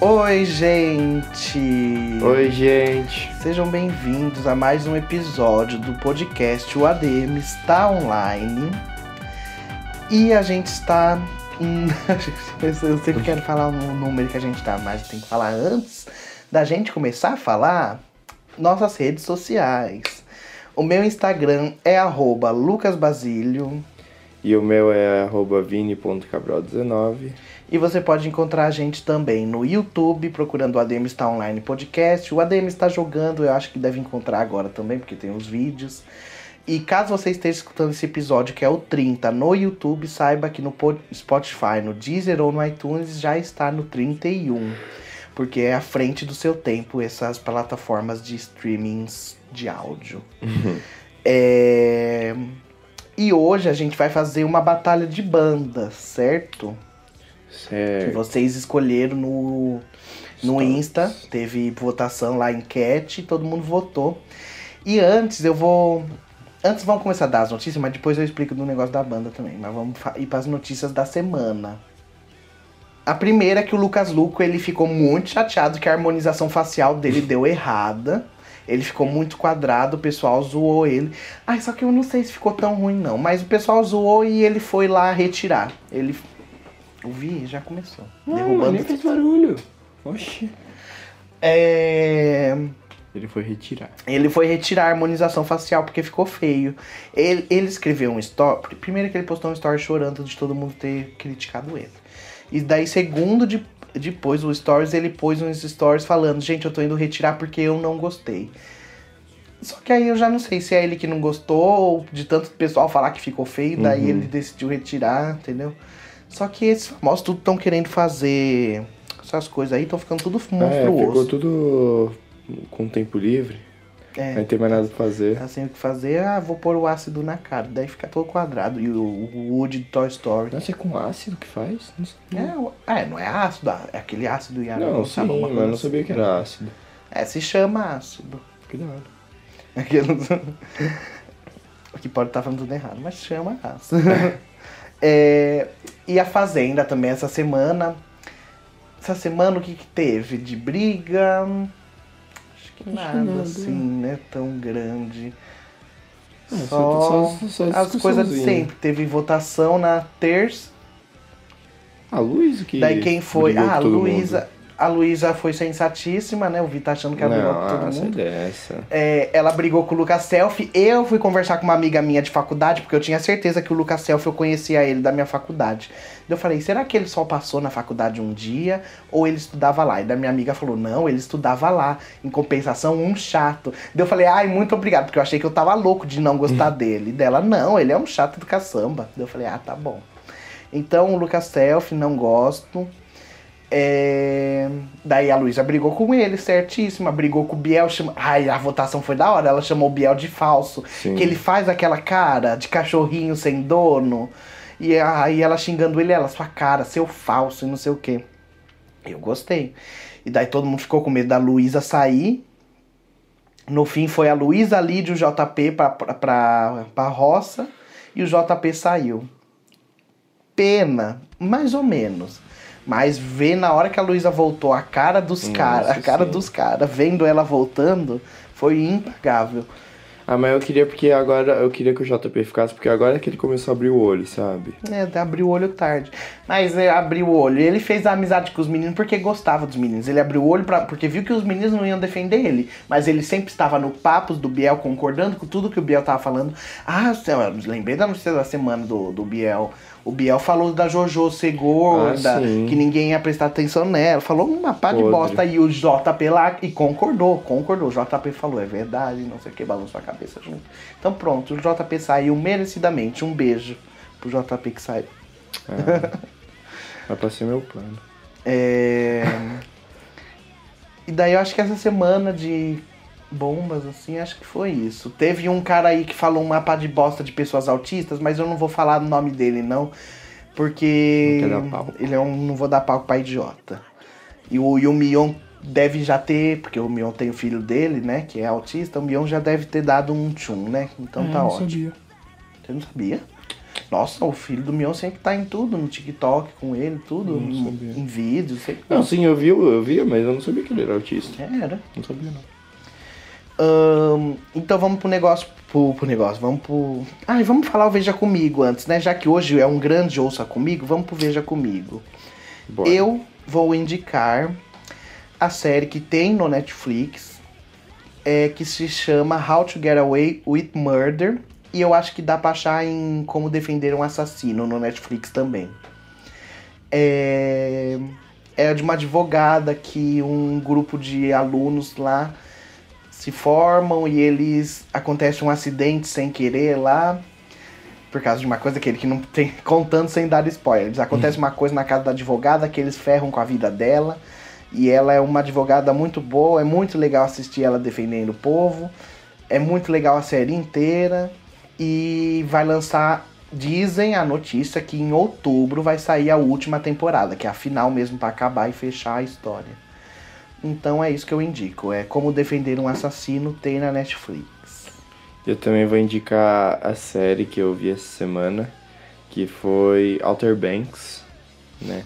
Oi, gente! Oi, gente! Sejam bem-vindos a mais um episódio do podcast O ADM está online. E a gente está. Eu sempre quero falar um número que a gente tá, mas tem que falar antes da gente começar a falar nossas redes sociais. O meu Instagram é lucasbasilio. E o meu é arroba vini.cabral19. E você pode encontrar a gente também no YouTube, procurando o ADM Está Online Podcast. O ADM está jogando, eu acho que deve encontrar agora também, porque tem os vídeos. E caso você esteja escutando esse episódio, que é o 30, no YouTube, saiba que no Spotify, no Deezer ou no iTunes já está no 31. Porque é à frente do seu tempo essas plataformas de streamings de áudio. É... E hoje a gente vai fazer uma batalha de bandas, certo? Que Certo. vocês escolheram no, no. Insta. Teve votação lá, enquete, todo mundo votou. E antes eu vou. Antes vamos começar a dar as notícias, mas depois eu explico do negócio da banda também. Mas vamos ir para as notícias da semana. A primeira é que o Lucas Luco ele ficou muito chateado que a harmonização facial dele deu errada. Ele ficou muito quadrado, o pessoal zoou ele. Ai, só que eu não sei se ficou tão ruim não, mas o pessoal zoou e ele foi lá retirar. Ele o Vi já começou. Não, derrubando. nem fez barulho. Oxi. É, Ele foi retirar. Ele foi retirar a harmonização facial porque ficou feio. Ele, ele escreveu um story. Primeiro que ele postou um story chorando de todo mundo ter criticado ele. E daí, segundo, de, depois o stories, ele pôs uns stories falando: Gente, eu tô indo retirar porque eu não gostei. Só que aí eu já não sei se é ele que não gostou ou de tanto pessoal falar que ficou feio, daí Uhum. ele decidiu retirar, entendeu? Só que esses famosos tudo estão querendo fazer essas coisas aí, estão ficando tudo É, monstruoso. ficou tudo com tempo livre. É. Não tem mais nada pra fazer. Tá sem o que fazer, ah, vou pôr o ácido na cara. Daí fica todo quadrado. E o, o Woody do Toy Story. Nossa, é com ácido que faz? Não sabia. É, é, não é ácido, ah, é aquele ácido Não, hialurônico, sim, mas eu não assim. sabia que era ácido. É, se chama ácido. Que da hora. Aqueles... que pode estar falando tudo errado, mas chama ácido. É, e a Fazenda também essa semana. Essa semana o que, que teve? De briga? Acho que nada, nada. assim, né? Tão grande. Ah, Só, só- só- as coisas de sempre. Teve votação na terça. A Luísa que. Daí quem foi? Ah, a Luísa. A Luísa foi sensatíssima, né? O Vi tá achando que ela brigou com todo mundo. dessa. É, ela brigou com o Lucas Selfie. Eu fui conversar com uma amiga minha de faculdade, porque eu tinha certeza que o Lucas Selfie eu conhecia ele da minha faculdade. Daí Eu falei, será que ele só passou na faculdade um dia ou ele estudava lá? E da minha amiga falou, não, ele estudava lá. Em compensação, um chato. Daí eu falei, ai, muito obrigado, porque eu achei que eu tava louco de não gostar dele. Dela, não, ele é um chato do caçamba. Eu falei, ah, tá bom. Então, o Lucas Selfie, não gosto. É, Daí a Luísa brigou com ele, certíssima. Brigou com o Biel. Chama... Ai, a votação foi da hora. Ela chamou o Biel de falso. Sim. Que ele faz aquela cara de cachorrinho sem dono. E aí ela xingando ele, ela, sua cara, seu falso e não sei o quê. Eu gostei. E daí todo mundo ficou com medo da Luísa sair. No fim foi a Luísa, e o JP pra, pra, pra, pra roça. E o JP saiu. Pena, mais ou menos. Mas ver na hora que a Luísa voltou a cara dos caras, a cara sim. dos caras, vendo ela voltando, foi impagável. Ah, mas eu queria porque agora eu queria que o JP ficasse, porque agora é que ele começou a abrir o olho, sabe? É, abriu o olho tarde. Mas é, abriu o olho. Ele fez a amizade com os meninos porque gostava dos meninos. Ele abriu o olho pra, porque viu que os meninos não iam defender ele. Mas ele sempre estava no papos do Biel, concordando com tudo que o Biel tava falando. Ah, eu lembrei da notícia da semana do, do Biel. O Biel falou da Jojo ser gorda, Ah, que ninguém ia prestar atenção nela. Falou uma pá de bosta. E o JP lá, e concordou, concordou. O JP falou, é verdade, não sei o que, balançou a cabeça junto. Então pronto, o JP saiu merecidamente. Um beijo pro JP que saiu. Vai pra ser meu plano. É... e daí eu acho que essa semana de bombas, assim, acho que foi isso. Teve um cara aí que falou uma pá de bosta de pessoas autistas, mas eu não vou falar o nome dele, não. Porque Não ele é um. Não vou dar palco pra idiota. E o, e o Mion deve já ter, porque o Mion tem o filho dele, né? Que é autista, o Mion já deve ter dado um tchum, né? Então tá ótimo. sabia. Você não sabia? Nossa, o filho do Mion sempre tá em tudo, no TikTok com ele, tudo, em, em vídeos, sempre. Não, sim, eu vi, eu via, mas eu não sabia que ele era autista. Era. Não sabia, não. Então vamos pro negócio. Pro, pro negócio, vamos pro. Ai, vamos falar o Veja Comigo antes, né? Já que hoje é um grande Ouça Comigo, vamos pro Veja Comigo. Bora. Eu vou indicar a série que tem no Netflix, é, que se chama How to Get Away with Murder. E eu acho que dá pra achar em Como Defender um Assassino no Netflix também. É, é de uma advogada que um grupo de alunos lá se formam e eles acontece um acidente sem querer lá por causa de uma coisa que ele que não tem contando sem dar spoilers. Acontece uma coisa na casa da advogada que eles ferram com a vida dela e ela é uma advogada muito boa, é muito legal assistir ela defendendo o povo. É muito legal a série inteira e vai lançar dizem a notícia que em outubro vai sair a última temporada, que é a final mesmo pra acabar e fechar a história. Então é isso que eu indico, é como defender um assassino tem na Netflix. Eu também vou indicar a série que eu vi essa semana, que foi Outer Banks, né?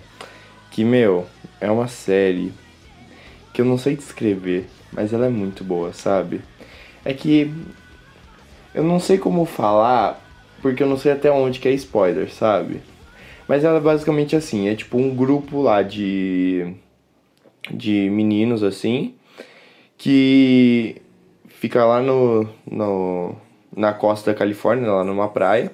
Que, meu, é uma série que eu não sei descrever, mas ela é muito boa, sabe? É que eu não sei como falar, porque eu não sei até onde que é spoiler, sabe? Mas ela é basicamente assim, é tipo um grupo lá de de meninos assim, que fica lá no, no na costa da Califórnia, lá numa praia.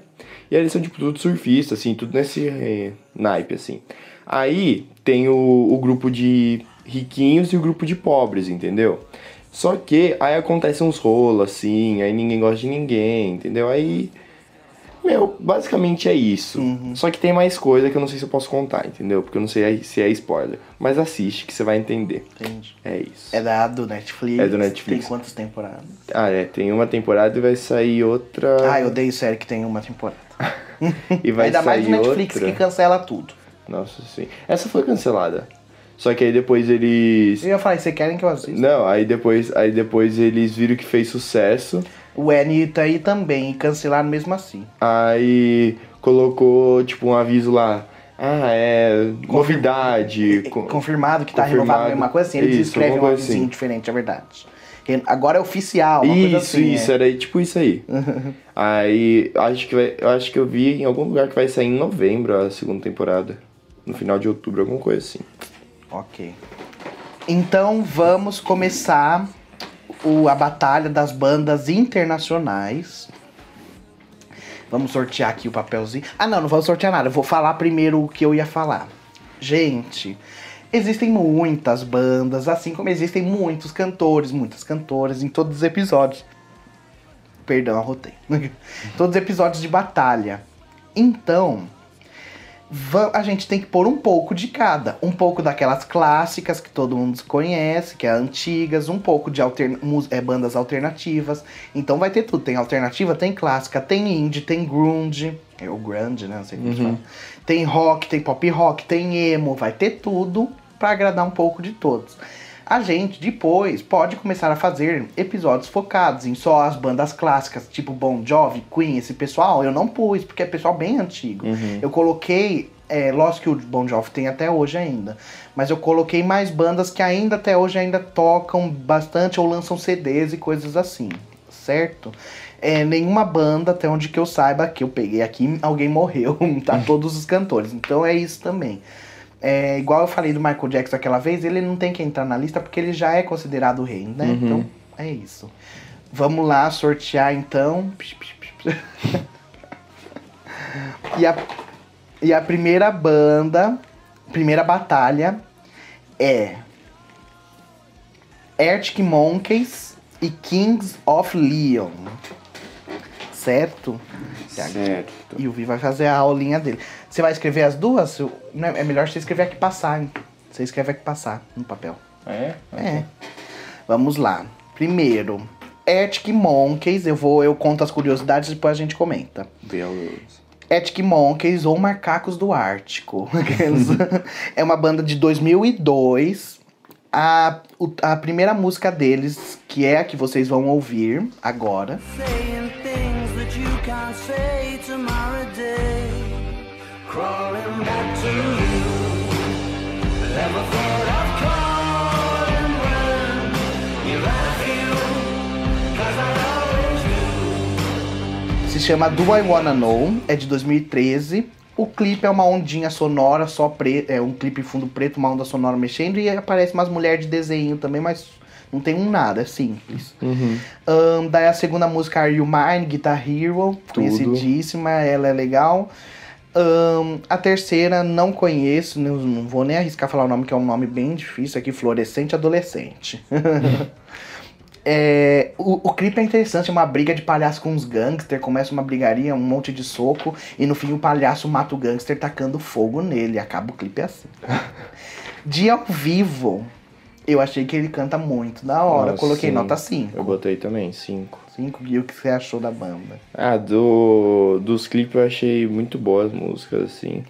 E eles são tipo tudo surfista, assim, tudo nesse eh, naipe, assim. Aí tem o, o grupo de riquinhos e o grupo de pobres, entendeu? Só que aí acontecem uns rolos, assim, aí ninguém gosta de ninguém, entendeu? Aí. Meu, basicamente é isso. Só que tem mais coisa que eu não sei se eu posso contar, entendeu? Porque eu não sei se é spoiler. Mas assiste que você vai entender. Entendi. É isso. É da do Netflix. É do Netflix. Tem quantas temporadas? Ah, é, tem uma temporada e vai sair outra. Ah, eu odeio série que tem uma temporada. E vai Ainda mais sair no Netflix outra. que cancela tudo. Nossa, sim. Essa foi cancelada. Só que aí depois eles. Eu ia falar, vocês querem que eu assista? Não, aí depois, aí depois eles viram que fez sucesso. O Anitta aí também, e cancelaram mesmo assim. Aí colocou, tipo, um aviso lá. Ah, é. Novidade. co- Confirmado que tá confirmado. renovado, uma coisa assim. Eles Isso, escrevem um coisa avisinho assim. diferente, é verdade. Agora é oficial, uma Isso, assim. isso, é. era tipo isso aí. aí acho que vai, eu acho que eu vi em algum lugar que vai sair em novembro a segunda temporada. No final de outubro, alguma coisa assim. Ok. Então vamos começar o, a batalha das bandas internacionais. Vamos sortear aqui o papelzinho. Ah, não, não vamos sortear nada. Eu vou falar primeiro o que eu ia falar. Gente, existem muitas bandas, assim como existem muitos cantores, muitas cantoras em todos os episódios. Perdão, arrotei. todos os episódios de batalha. Então, a gente tem que pôr um pouco de cada. Um pouco daquelas clássicas que todo mundo conhece, que é antigas, um pouco de alterna é, bandas alternativas. Então vai ter tudo. Tem alternativa, tem clássica, tem indie, tem grunge. É o grunge, né? Não sei como fala. Tem rock, tem pop rock, tem emo. Vai ter tudo pra agradar um pouco de todos. A gente depois pode começar a fazer episódios focados em só as bandas clássicas, tipo Bon Jovi, Queen, esse pessoal. Eu não pus, porque é pessoal bem antigo. Eu coloquei, é, lógico que o Bon Jovi tem até hoje ainda, mas eu coloquei mais bandas que ainda até hoje ainda tocam bastante ou lançam CDs e coisas assim, certo? É, nenhuma banda, até onde que eu saiba, que eu peguei aqui, alguém morreu, tá? Todos os cantores. Então é isso também. É, igual eu falei do Michael Jackson aquela vez, ele não tem que entrar na lista porque ele já é considerado o rei, né? Então é isso. Vamos lá sortear então. e, a, e a primeira banda, primeira batalha é Arctic Monkeys e Kings of Leon. Certo? Certo. E o Vi vai fazer a aulinha dele. Você vai escrever as duas? É é melhor você escrever aqui passar, hein? Você escreve aqui passar no papel. É? É. Vamos lá. Primeiro, Arctic Monkeys. Eu vou, eu conto as curiosidades e depois a gente comenta. Beleza. Arctic Monkeys ou Macacos do Ártico. É uma banda de 2002. A, a primeira música deles, que é a que vocês vão ouvir agora, saying crawling back to you. Never thought I'd call and. You you, cause I always do. Se chama Do I Wanna Know, é de 2013. O clipe é uma ondinha sonora, só preto, é um clipe fundo preto, uma onda sonora mexendo e aparece umas mulheres de desenho também, mas não tem um nada, é simples. Ahn, daí a segunda música, Are You Mine, Guitar Hero, conhecidíssima, ela é legal. Ahn, a terceira, não conheço, não, não vou nem arriscar falar o nome, que é um nome bem difícil aqui, Florescente Adolescente. É, o, o clipe é interessante, é uma briga de palhaço com os gangsters, começa uma brigaria, um monte de soco, e no fim o palhaço mata o gangster tacando fogo nele, acaba o clipe assim. De ao vivo, eu achei que ele canta muito da hora, Nossa, coloquei sim. nota 5. Eu botei também, 5. 5 e o que você achou da banda? Ah, do, dos clipes eu achei muito boas as músicas, assim.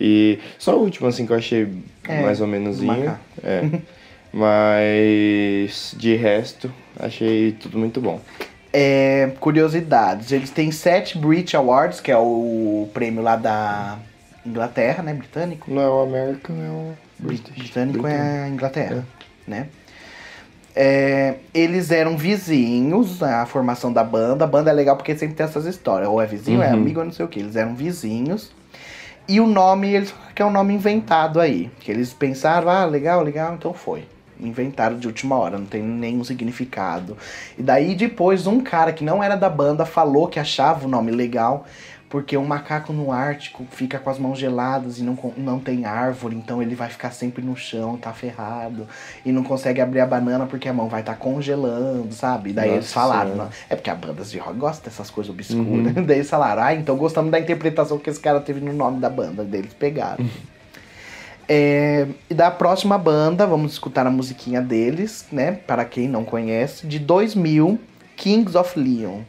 E só o último, assim, que eu achei É, mais ou menos. É. Mas de resto, achei tudo muito bom. É, curiosidades, eles têm 7 Brit Awards, que é o prêmio lá da Inglaterra, né, britânico. Não é o American, é o British. britânico é a Inglaterra, né? É, eles eram vizinhos, a formação da banda. A banda é legal porque sempre tem essas histórias. Ou é vizinho, é Uhum. amigo, ou não sei o que. Eles eram vizinhos. E o nome, eles que é um nome inventado aí. Que eles pensaram, ah, legal, legal, então foi. Inventaram de última hora, não tem nenhum significado. E daí depois um cara que não era da banda falou que achava o nome legal. Porque um macaco no Ártico fica com as mãos geladas e não, não tem árvore, então ele vai ficar sempre no chão, tá ferrado. E não consegue abrir a banana porque a mão vai estar congelando, sabe? E daí Nossa eles falaram, não, é porque a banda de rock gosta dessas coisas obscuras. daí eles falaram, ah, então gostamos da interpretação que esse cara teve no nome da banda. Daí eles pegaram. É, e da próxima banda, vamos escutar a musiquinha deles, né? Para quem não conhece, de 2000, Kings of Leon.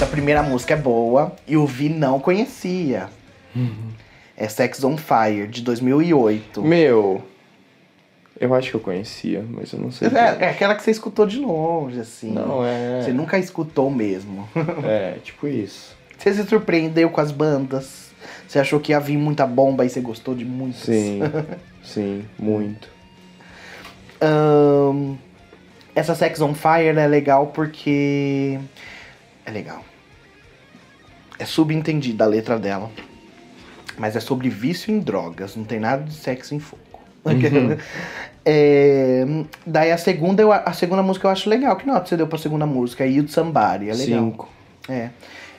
Essa primeira música é boa e o Vi não conhecia. É Sex on Fire, de 2008. Meu, eu acho que eu conhecia, mas eu não sei. É, é aquela que você escutou de longe, assim. Não, é. Você nunca escutou mesmo. É, tipo isso. Você se surpreendeu com as bandas? Você achou que ia vir muita bomba e você gostou de muitas? Sim, sim, muito. Ahn, essa Sex on Fire é legal porque. É legal. É subentendida a letra dela. Mas é sobre vício em drogas, não tem nada de sexo em fogo. É, daí a segunda, eu, a segunda música eu acho legal. Que nota você deu pra segunda música? You Somebody, é legal. Cinco. É.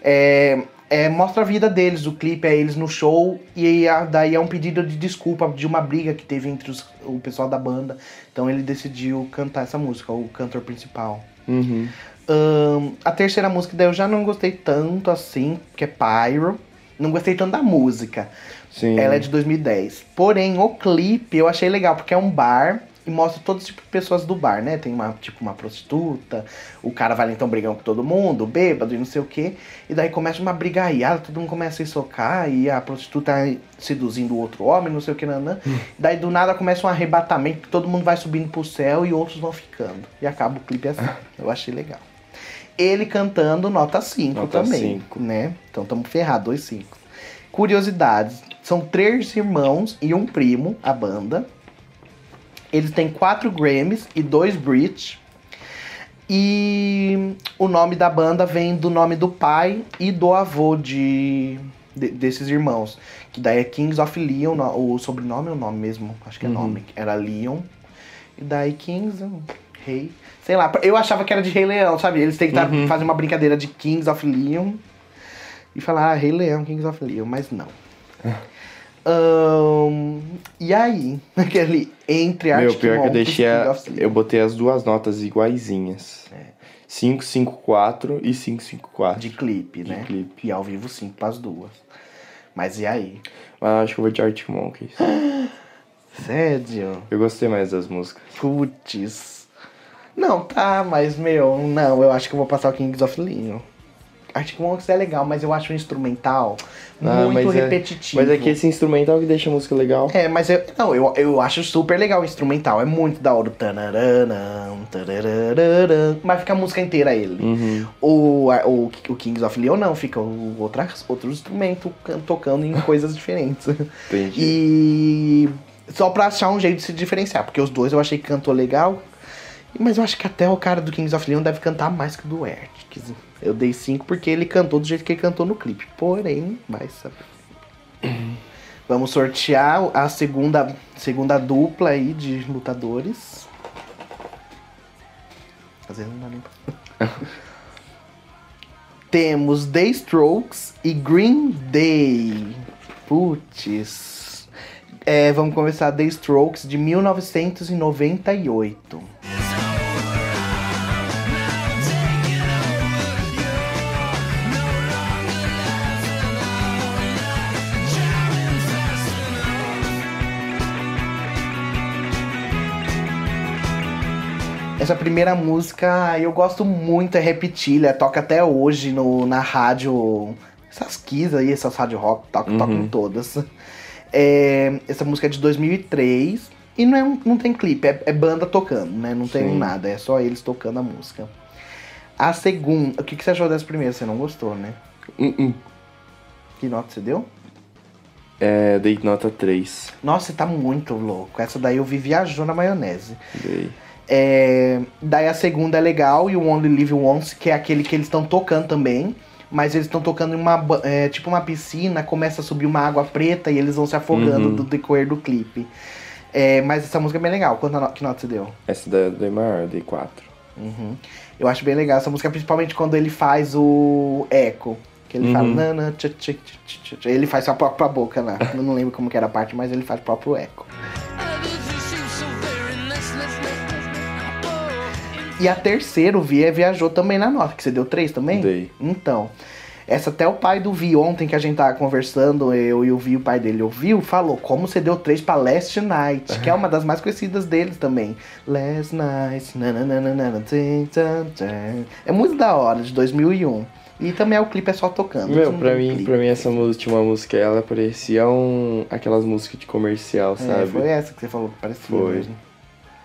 É, é, mostra a vida deles, o clipe é eles no show, e a- daí é um pedido de desculpa de uma briga que teve entre os- o pessoal da banda. Então ele decidiu cantar essa música, o cantor principal. Uhum. Ahn, a terceira música daí eu já não gostei tanto assim, que é Pyro. Não gostei tanto da música. Sim. Ela é de 2010. Porém, o clipe eu achei legal, porque é um bar e mostra todo tipo de pessoas do bar, né? Tem uma, tipo, uma prostituta, o cara vai então brigando com todo mundo, bêbado e não sei o quê. E daí começa uma brigaiada, todo mundo começa a se socar e a prostituta seduzindo o outro homem, não sei o que, nanã. Daí do nada começa um arrebatamento, que todo mundo vai subindo pro céu e outros vão ficando. E acaba o clipe assim. Eu achei legal. Ele cantando nota 5 Nota também, cinco. né? Então estamos ferrados, dois 5. Curiosidades. São três irmãos e um primo, a banda. Eles têm quatro Grammys e dois Brit. E o nome da banda vem do nome do pai e do avô de, de- desses irmãos. Que daí é Kings of Leon, o sobrenome é o nome mesmo, acho que é nome. Era Leon. E daí Kings, rei. Sei lá, eu achava que era de Rei Leão, sabe? Eles tentaram fazer uma brincadeira de Kings of Leon e falar ah, Rei Leão, Kings of Leon, mas não. Ahn, e aí, aquele entre Meu, Arctic pior que eu Monkeys deixei. A, eu botei as duas notas iguaizinhas. É. 554 e 554. De clipe, De né? clipe. E ao vivo cinco pras duas. Mas e aí? Mas acho que eu vou de Arctic Monkeys. Sério? Eu gostei mais das músicas. Putz. Não, tá, mas meu, não, eu acho que eu vou passar o Kings of Leon. Arctic Monkeys é legal, mas eu acho o instrumental Ah, muito mas é- repetitivo. Mas é que esse instrumental que deixa a música legal. É, mas eu, não, eu, eu acho super legal o instrumental. É muito da hora. Mas fica a música inteira ele. Uhum. O, o, o Kings of Leon não, fica o, outras, outros instrumentos can- tocando em coisas diferentes. Entendi. E só pra achar um jeito de se diferenciar, porque os dois eu achei que cantou legal. Mas eu acho que até o cara do Kings of Leon deve cantar mais que o do Arctic. Eu dei 5 porque ele cantou do jeito que ele cantou no clipe. Porém, vai saber. Vamos sortear a segunda, segunda dupla aí de lutadores. Às vezes não dá nem pra... Temos The Strokes e Green Day. Putz. É, vamos começar The Strokes de 1998. Essa primeira música eu gosto muito, é repetilha, toca até hoje no, na rádio. Essas Kiss aí, essas rádio rock, toca, Uhum. tocam todas. É, essa música é de 2003 e não, é um- não tem clipe, é, é banda tocando, né? Não tem Sim. nada, é só eles tocando a música. A segunda, o que, que você achou dessa primeira? Você não gostou, né? Hum, hum. Que nota você deu? É, dei nota 3. Nossa, você tá muito louco. Essa daí eu vi viajou na maionese. Dei. É, daí a segunda é legal e o Only Live Once, que é aquele que eles estão tocando também. Mas eles estão tocando em uma, é, tipo uma piscina, começa a subir uma água preta e eles vão se afogando Uhum. do decorrer do clipe. É, mas essa música é bem legal. Quanto que nota você deu? Essa da dei maior, dei 4. Uhum. Eu acho bem legal essa música, principalmente quando ele faz o eco. Que ele fala. Uhum. "Nana, tch, tch, tch, tch, tch". Ele faz sua própria boca lá. Eu não lembro como que era a parte, mas ele faz o próprio eco. E a terceira, o Via viajou também na nota, que você deu três também? Dei. Então, essa até o pai do Vi, ontem que a gente tava conversando, eu e o Vi, o pai dele ouviu, falou como você deu três pra Last Night, que é uma das mais conhecidas deles também. Last Night, nananana, tin, tan, tan. é muito da hora, de 2001. E também é o clipe é só tocando. Meu, pra mim, clipe. pra mim essa uma música, ela parecia um. aquelas músicas de comercial, É, sabe? foi essa que você falou que parecia Foi. mesmo.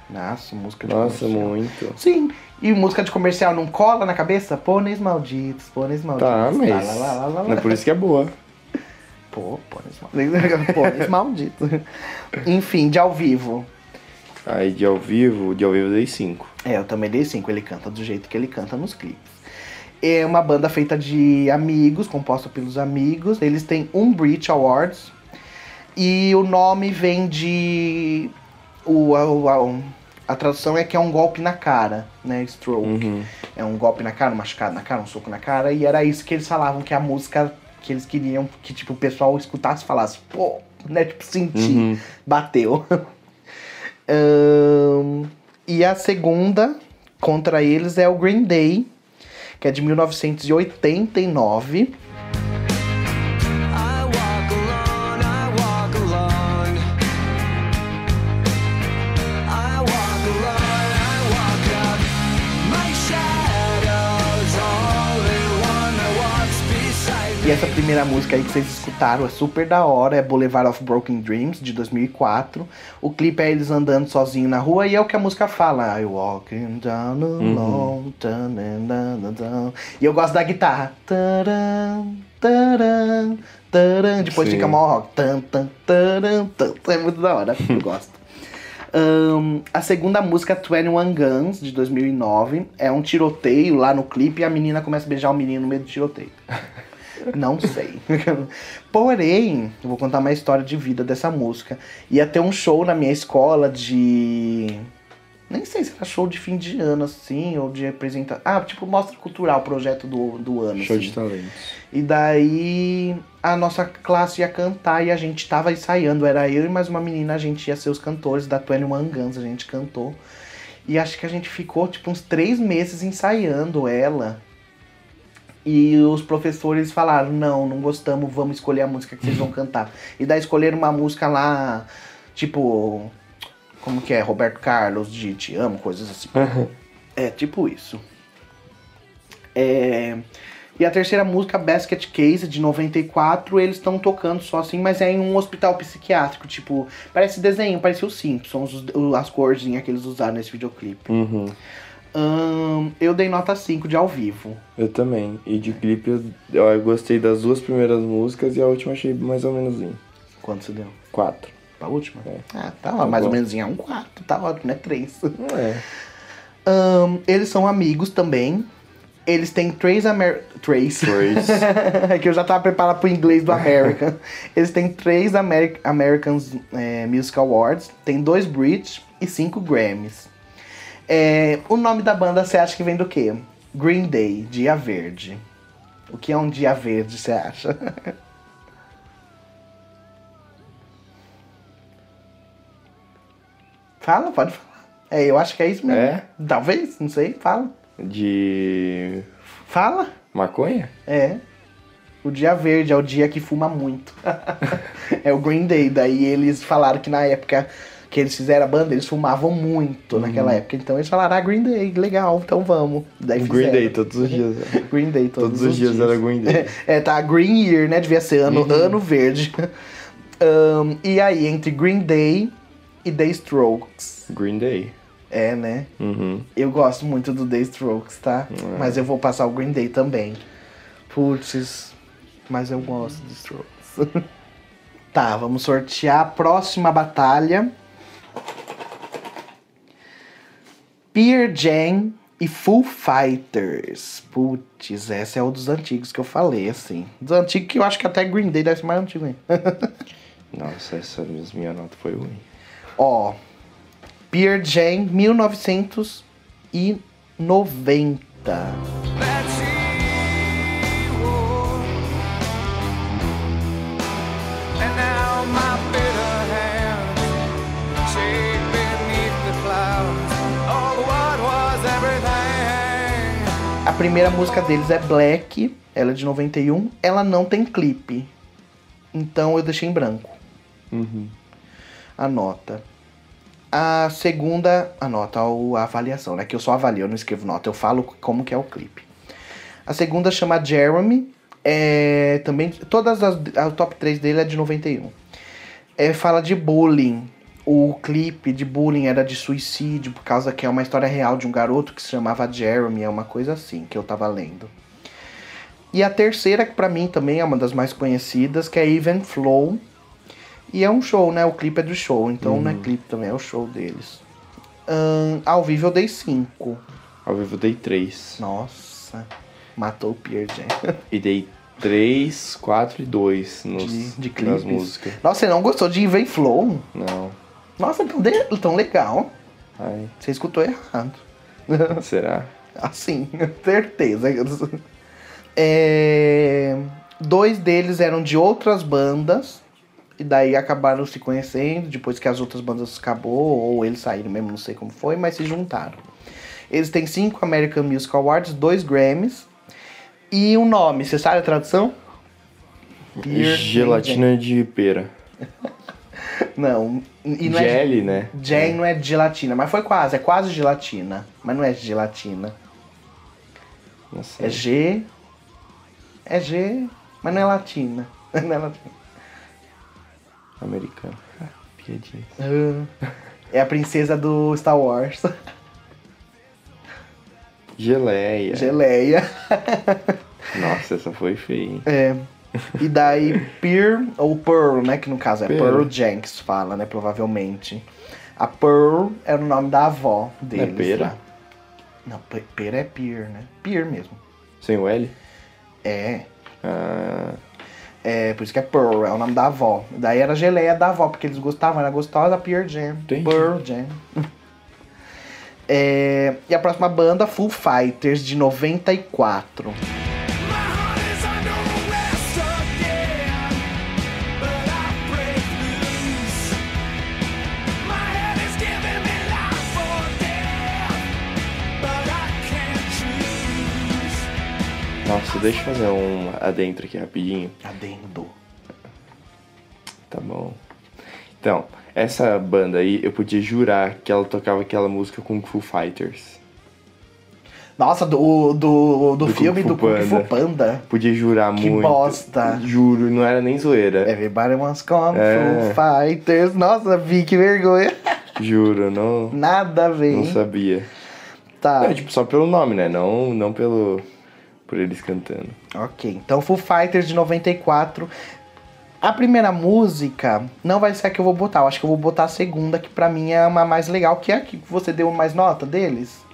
Nossa, música de Nossa, comercial. muito. Sim, e música de comercial não cola na cabeça? Pôneis malditos, pôneis malditos. Tá, mas. Lá, lá, lá, lá, lá, Não é por isso que é boa. Pô, pôneis malditos. pôneis malditos. Enfim, de ao vivo. Aí de ao vivo, de ao vivo eu dei 5. É, eu também dei 5. Ele canta do jeito que ele canta nos clipes. É uma banda feita de amigos, composta pelos amigos. Eles têm um Brit Awards. E o nome vem de. O, a, a, a tradução é que é um golpe na cara, né? Stroke. Uhum. É um golpe na cara, um machucado na cara, um soco na cara. E era isso que eles falavam, que a música que eles queriam que tipo, o pessoal escutasse e falasse, pô, né? Tipo, sentir, Uhum. bateu. Ahn, e a segunda contra eles é o Green Day, que é de 1989. Essa primeira música aí que vocês escutaram é super da hora, é Boulevard of Broken Dreams, de 2004. O clipe é eles andando sozinho na rua e é o que a música fala. I walking down alone, tan. E eu gosto da guitarra. Depois Sim. fica mó rock. Tan, tan, taran, tan. É muito da hora, eu gosto. Ahn, a segunda música, 21 Guns, de 2009, é um tiroteio lá no clipe e a menina começa a beijar o menino no meio do tiroteio. Não sei. Porém, eu vou contar uma história de vida dessa música. Ia ter um show na minha escola de. Nem sei se era show de fim de ano, assim, ou de apresentação. Ah, tipo, mostra cultural, projeto do, do ano. Show assim. de talentos. E daí a nossa classe ia cantar e a gente tava ensaiando. Era eu e mais uma menina, a gente ia ser os cantores da 21 Guns, a gente cantou. E acho que a gente ficou tipo uns três meses ensaiando ela. E os professores falaram, não, não gostamos, vamos escolher a música que vocês vão cantar. E daí escolheram uma música lá, tipo, como que é? Roberto Carlos, de Te Amo, coisas assim. É, tipo isso. É, E a terceira música, Basket Case, de 94, eles estão tocando só assim, mas é em um hospital psiquiátrico, tipo, parece desenho, parece os Simpsons, as corzinhas que eles usaram nesse videoclipe. Uhum. Eu dei nota 5 de ao vivo. Eu também. E de clipe eu, eu, gostei das duas primeiras músicas e a última achei mais ou menos. Quanto você deu? Quatro. Pra última? É. Ah, tá lá, mais bom. ou menos em um 4, tá ótimo, né? 3. Não é. Ahn, eles são amigos também. Eles têm três Amer... Três. Três. é que eu já tava preparado pro inglês do American. Eles têm três Ameri Americans é, Music Awards, tem dois Brit e cinco Grammys. É, o nome da banda você acha que vem do quê? Green Day, Dia Verde. O que é um dia verde, você acha? fala, pode falar. É, eu acho que é isso mesmo. É? Talvez, não sei, fala. De. Fala. maconha? É. O dia verde é o dia que fuma muito. é o Green Day. Daí eles falaram que na época que eles fizeram a banda, eles fumavam muito naquela época. Então eles falaram, ah, Green Day, legal, então vamos. Daí Green fizeram. Day, todos os dias. Green Day, todos, Todos os dias era Green Day. É, tá, Green Year, né? Devia ser ano, ano verde. Ahn, e aí, entre Green Day e The Strokes. Green Day. É, né? Uhum. Eu gosto muito do The Strokes, tá? É. Mas eu vou passar o Green Day também. Putz, mas eu gosto do Strokes. tá, vamos sortear a próxima batalha. Pearl Jam e Full Fighters. Putz, essa é o dos antigos que eu falei, assim. Dos antigos que eu acho que até Green Day deve ser mais antigo ainda. Nossa, essa minha nota foi ruim. Ó, Pearl Jam 1990. Primeira música deles é Black, ela é de 91. Ela não tem clipe. Então eu deixei em branco Uhum. a nota. A segunda, a nota, a avaliação, né? Que eu só avalio, eu não escrevo nota, eu falo como que é o clipe. A segunda chama Jeremy. É, também, todas as, a top 3 dele é de 91. É, fala de bullying. O clipe de bullying era de suicídio, por causa que é uma história real de um garoto que se chamava Jeremy, é uma coisa assim que eu tava lendo. E a terceira, que pra mim também é uma das mais conhecidas, que é Even Flow. E é um show, né? O clipe é do show, então não é clipe também, é o show deles. Ahn, ao vivo eu dei 5. Ao vivo eu dei três. Nossa, matou o Pierre Jam. E dei três, quatro e dois nos, de, de nas músicas. Nossa, você não gostou de Even Flow? Não. Nossa, tão, de, tão legal. Ai, Você escutou errado. será? Assim, certeza. É, Dois deles eram de outras bandas. E daí acabaram se conhecendo depois que as outras bandas acabou, ou eles saíram mesmo, não sei como foi, mas se juntaram. Eles têm cinco American Music Awards, dois Grammys e um nome. Você sabe a tradução? Gelatina de pera. Não. E não é Jelly, né? Jam não é gelatina, mas foi quase, é quase gelatina. Mas não é gelatina. Não sei. É G. É G, mas não é latina. Não é latina. Americano. Ah, piadinha. Ah, É a princesa do Star Wars. Geleia. Geleia. Nossa, essa foi feia, hein? É. E daí Pearl, ou Pearl, né? Que no caso é Pearl. Pearl Jenks fala, né? Provavelmente. A Pearl era o nome da avó deles. pera? lá. Não, Pe- pera é Pear, né? Pear mesmo. Sem o L? É. Ah, É, por isso que é Pearl, é o nome da avó. Daí era geleia da avó, porque eles gostavam, era gostosa, Pearl Jam. Entendi. Pearl Jam. É, e a próxima banda, Full Fighters, de 94. Nossa, deixa eu fazer um adentro aqui rapidinho. Adendo. Tá bom. Então, essa banda aí, eu podia jurar que ela tocava aquela música com Foo Fighters. Nossa, do, do, do, Do filme Kung do Fu Kung Fu Panda. Podia jurar Que muito. bosta. Juro, não era nem zoeira. Everybody wants Kung É. Fu Fighters. Nossa, vi que vergonha. Juro, não, Nada a ver. não sabia. Tá. É, tipo, só pelo nome, né? Não, não pelo. Por eles cantando. Ok, então Foo Fighters de 94. A primeira música não vai ser a que eu vou botar. Eu acho que eu vou botar a segunda, que pra mim é uma mais legal, que é a que você deu mais nota deles.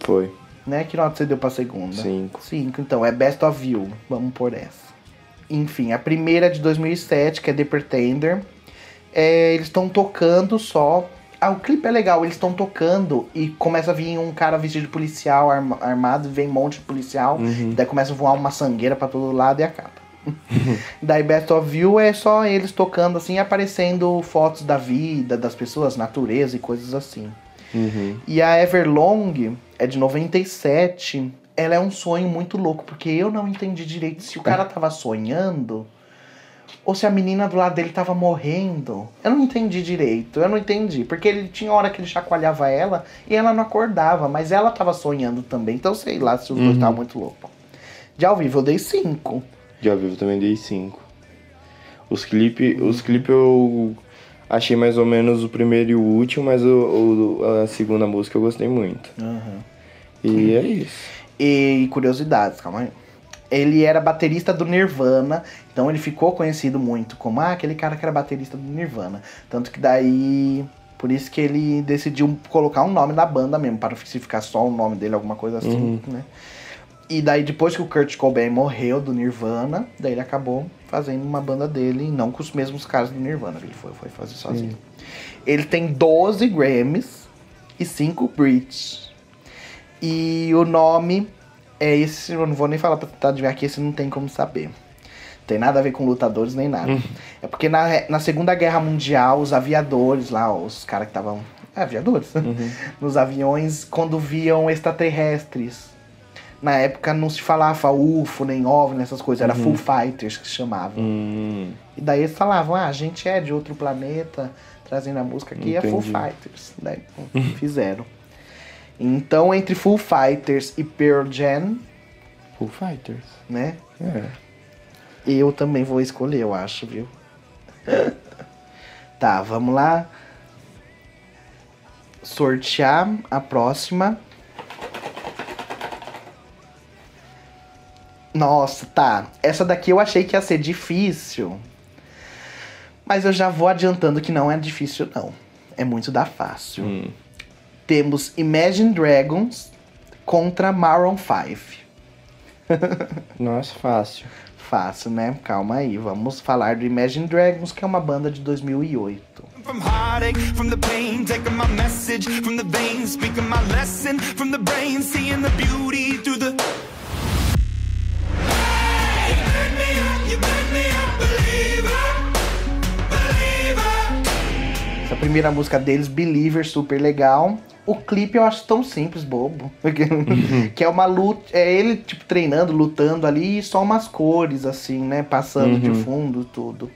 Foi. Né? Que nota você deu pra segunda? Cinco. Cinco, então. É Best of You. Vamos por essa. Enfim, a primeira é de 2007, que é The Pretender. É, eles estão tocando só. Ah, o clipe é legal, eles estão tocando e começa a vir um cara vestido de policial arma- armado, vem um monte de policial, daí começa a voar uma sangueira pra todo lado e acaba. daí Best of You é só eles tocando assim, aparecendo fotos da vida, das pessoas, natureza e coisas assim. Uhum. E a Everlong é de 97. Ela é um sonho muito louco, porque eu não entendi direito se o cara tava sonhando ou se a menina do lado dele tava morrendo. Eu não entendi direito, eu não entendi. Porque ele tinha hora que ele chacoalhava ela e ela não acordava, mas ela tava sonhando também. Então sei lá se os dois estavam muito loucos. De ao vivo eu dei 5. De ao vivo também dei 5. Os clipes os clipe eu achei mais ou menos o primeiro e o último, mas o, o- a segunda música eu gostei muito. E é isso. E curiosidades, calma aí. Ele era baterista do Nirvana, então ele ficou conhecido muito como ah, aquele cara que era baterista do Nirvana. Tanto que daí. Por isso que ele decidiu colocar um nome na banda mesmo, para se ficar só o nome dele, alguma coisa assim, né? E daí depois que o Kurt Cobain morreu do Nirvana, daí ele acabou fazendo uma banda dele, não com os mesmos caras do Nirvana, ele foi, foi fazer sozinho. Ele tem 12 Grammys e 5 Brits. E o nome é esse, eu não vou nem falar pra tentar adivinhar que esse não tem como saber. Tem nada a ver com lutadores nem nada. É porque na, na Segunda Guerra Mundial, os aviadores lá, os caras que estavam. É, aviadores? Nos aviões, quando viam extraterrestres. Na época não se falava UFO, nem OVNI, essas coisas. Era Full Fighters que se chamavam. Hum, E daí eles falavam, ah, a gente é de outro planeta, trazendo a música aqui, é Full Entendi. Fighters. Daí fizeram. Então, entre Full Fighters e Pearl Jam, Full Fighters. né? É. Eu também vou escolher, eu acho, viu? tá, vamos lá. Sortear a próxima. Nossa, tá. Essa daqui eu achei que ia ser difícil. Mas eu já vou adiantando que não é difícil, não. É muito da fácil. Hum. Temos Imagine Dragons contra Maroon 5. Nossa, fácil. Fácil, né? Calma aí. Vamos falar do Imagine Dragons, que é uma banda de 2008. From heartache, from the pain, taking my message from the veins, speaking my lesson from the brain, seeing the beauty through the. Hey, you burn me up, you burn me up, believer, believer. Essa primeira música deles, Believer, super legal. O clipe eu acho tão simples, bobo. que é uma luta. É ele, tipo, treinando, lutando ali e só umas cores, assim, né? Passando de fundo, tudo.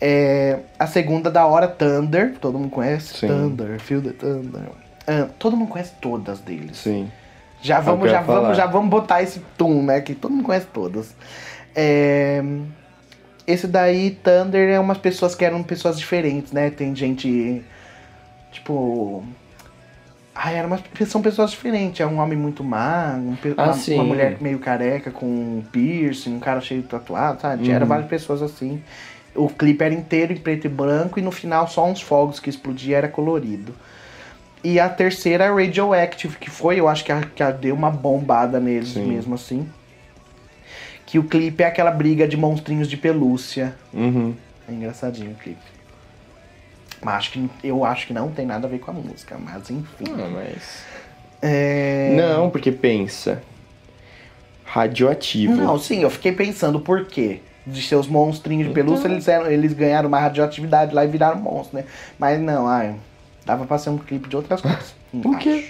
É, a segunda da hora, Thunder. Todo mundo conhece? Sim. Thunder, Feel the Thunder. Ah, todo mundo conhece todas deles. Sim. Já que vamos, já falar. vamos, já vamos botar esse tum, né? Que todo mundo conhece todas. É, Esse daí, Thunder, é umas pessoas que eram pessoas diferentes, né? Tem gente. Tipo. Ah, eram umas, são pessoas diferentes. É um homem muito magro, um Ah, uma, uma mulher meio careca com piercing, um cara cheio de tatuado, sabe? Uhum. Eram várias pessoas assim. O clipe era inteiro em preto e branco e no final só uns fogos que explodiam era colorido. E a terceira é Radioactive, que foi, eu acho que a, que a deu uma bombada neles Sim. mesmo assim. Que o clipe é aquela briga de monstrinhos de pelúcia. Uhum. É engraçadinho o clipe. Mas acho que, eu acho que não tem nada a ver com a música, mas enfim. Ah, mas. É... Não, porque pensa. Radioativo. Não, sim, eu fiquei pensando por quê. De seus monstrinhos de pelúcia, Então. eles, eram, eles ganharam uma radioatividade lá e viraram monstros, né? Mas não, ai, dava pra ser um clipe de outras coisas. Por quê?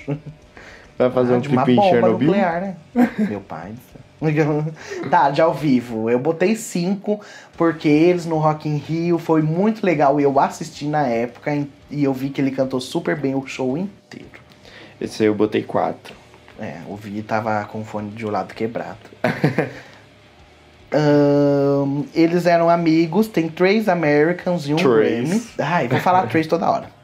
Vai fazer Ah, um clipe em Chernobyl? nuclear, né? Meu pai do. tá, de ao vivo. Eu botei cinco, porque eles no Rock in Rio foi muito legal. Eu assisti na época e eu vi que ele cantou super bem o show inteiro. Esse aí eu botei quatro. É, o Vi tava com o fone de um lado quebrado. Ahn, eles eram amigos, tem três Americans e um. Grammy. Ai, vou falar Trace toda hora.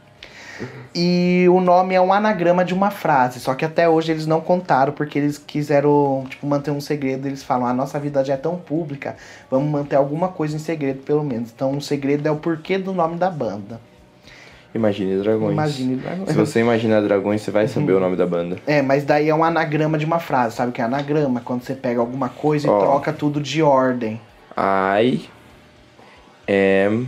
E o nome é um anagrama de uma frase, só que até hoje eles não contaram porque eles quiseram, tipo, manter um segredo. Eles falam: "A nossa vida já é tão pública, vamos manter alguma coisa em segredo pelo menos". Então, o segredo é o porquê do nome da banda. Imagine Dragões. Imagine Dragões. Se você imaginar Dragões, você vai saber o nome da banda. É, mas daí é um anagrama de uma frase, sabe o que é anagrama? Quando você pega alguma coisa Ó. e troca tudo de ordem. I am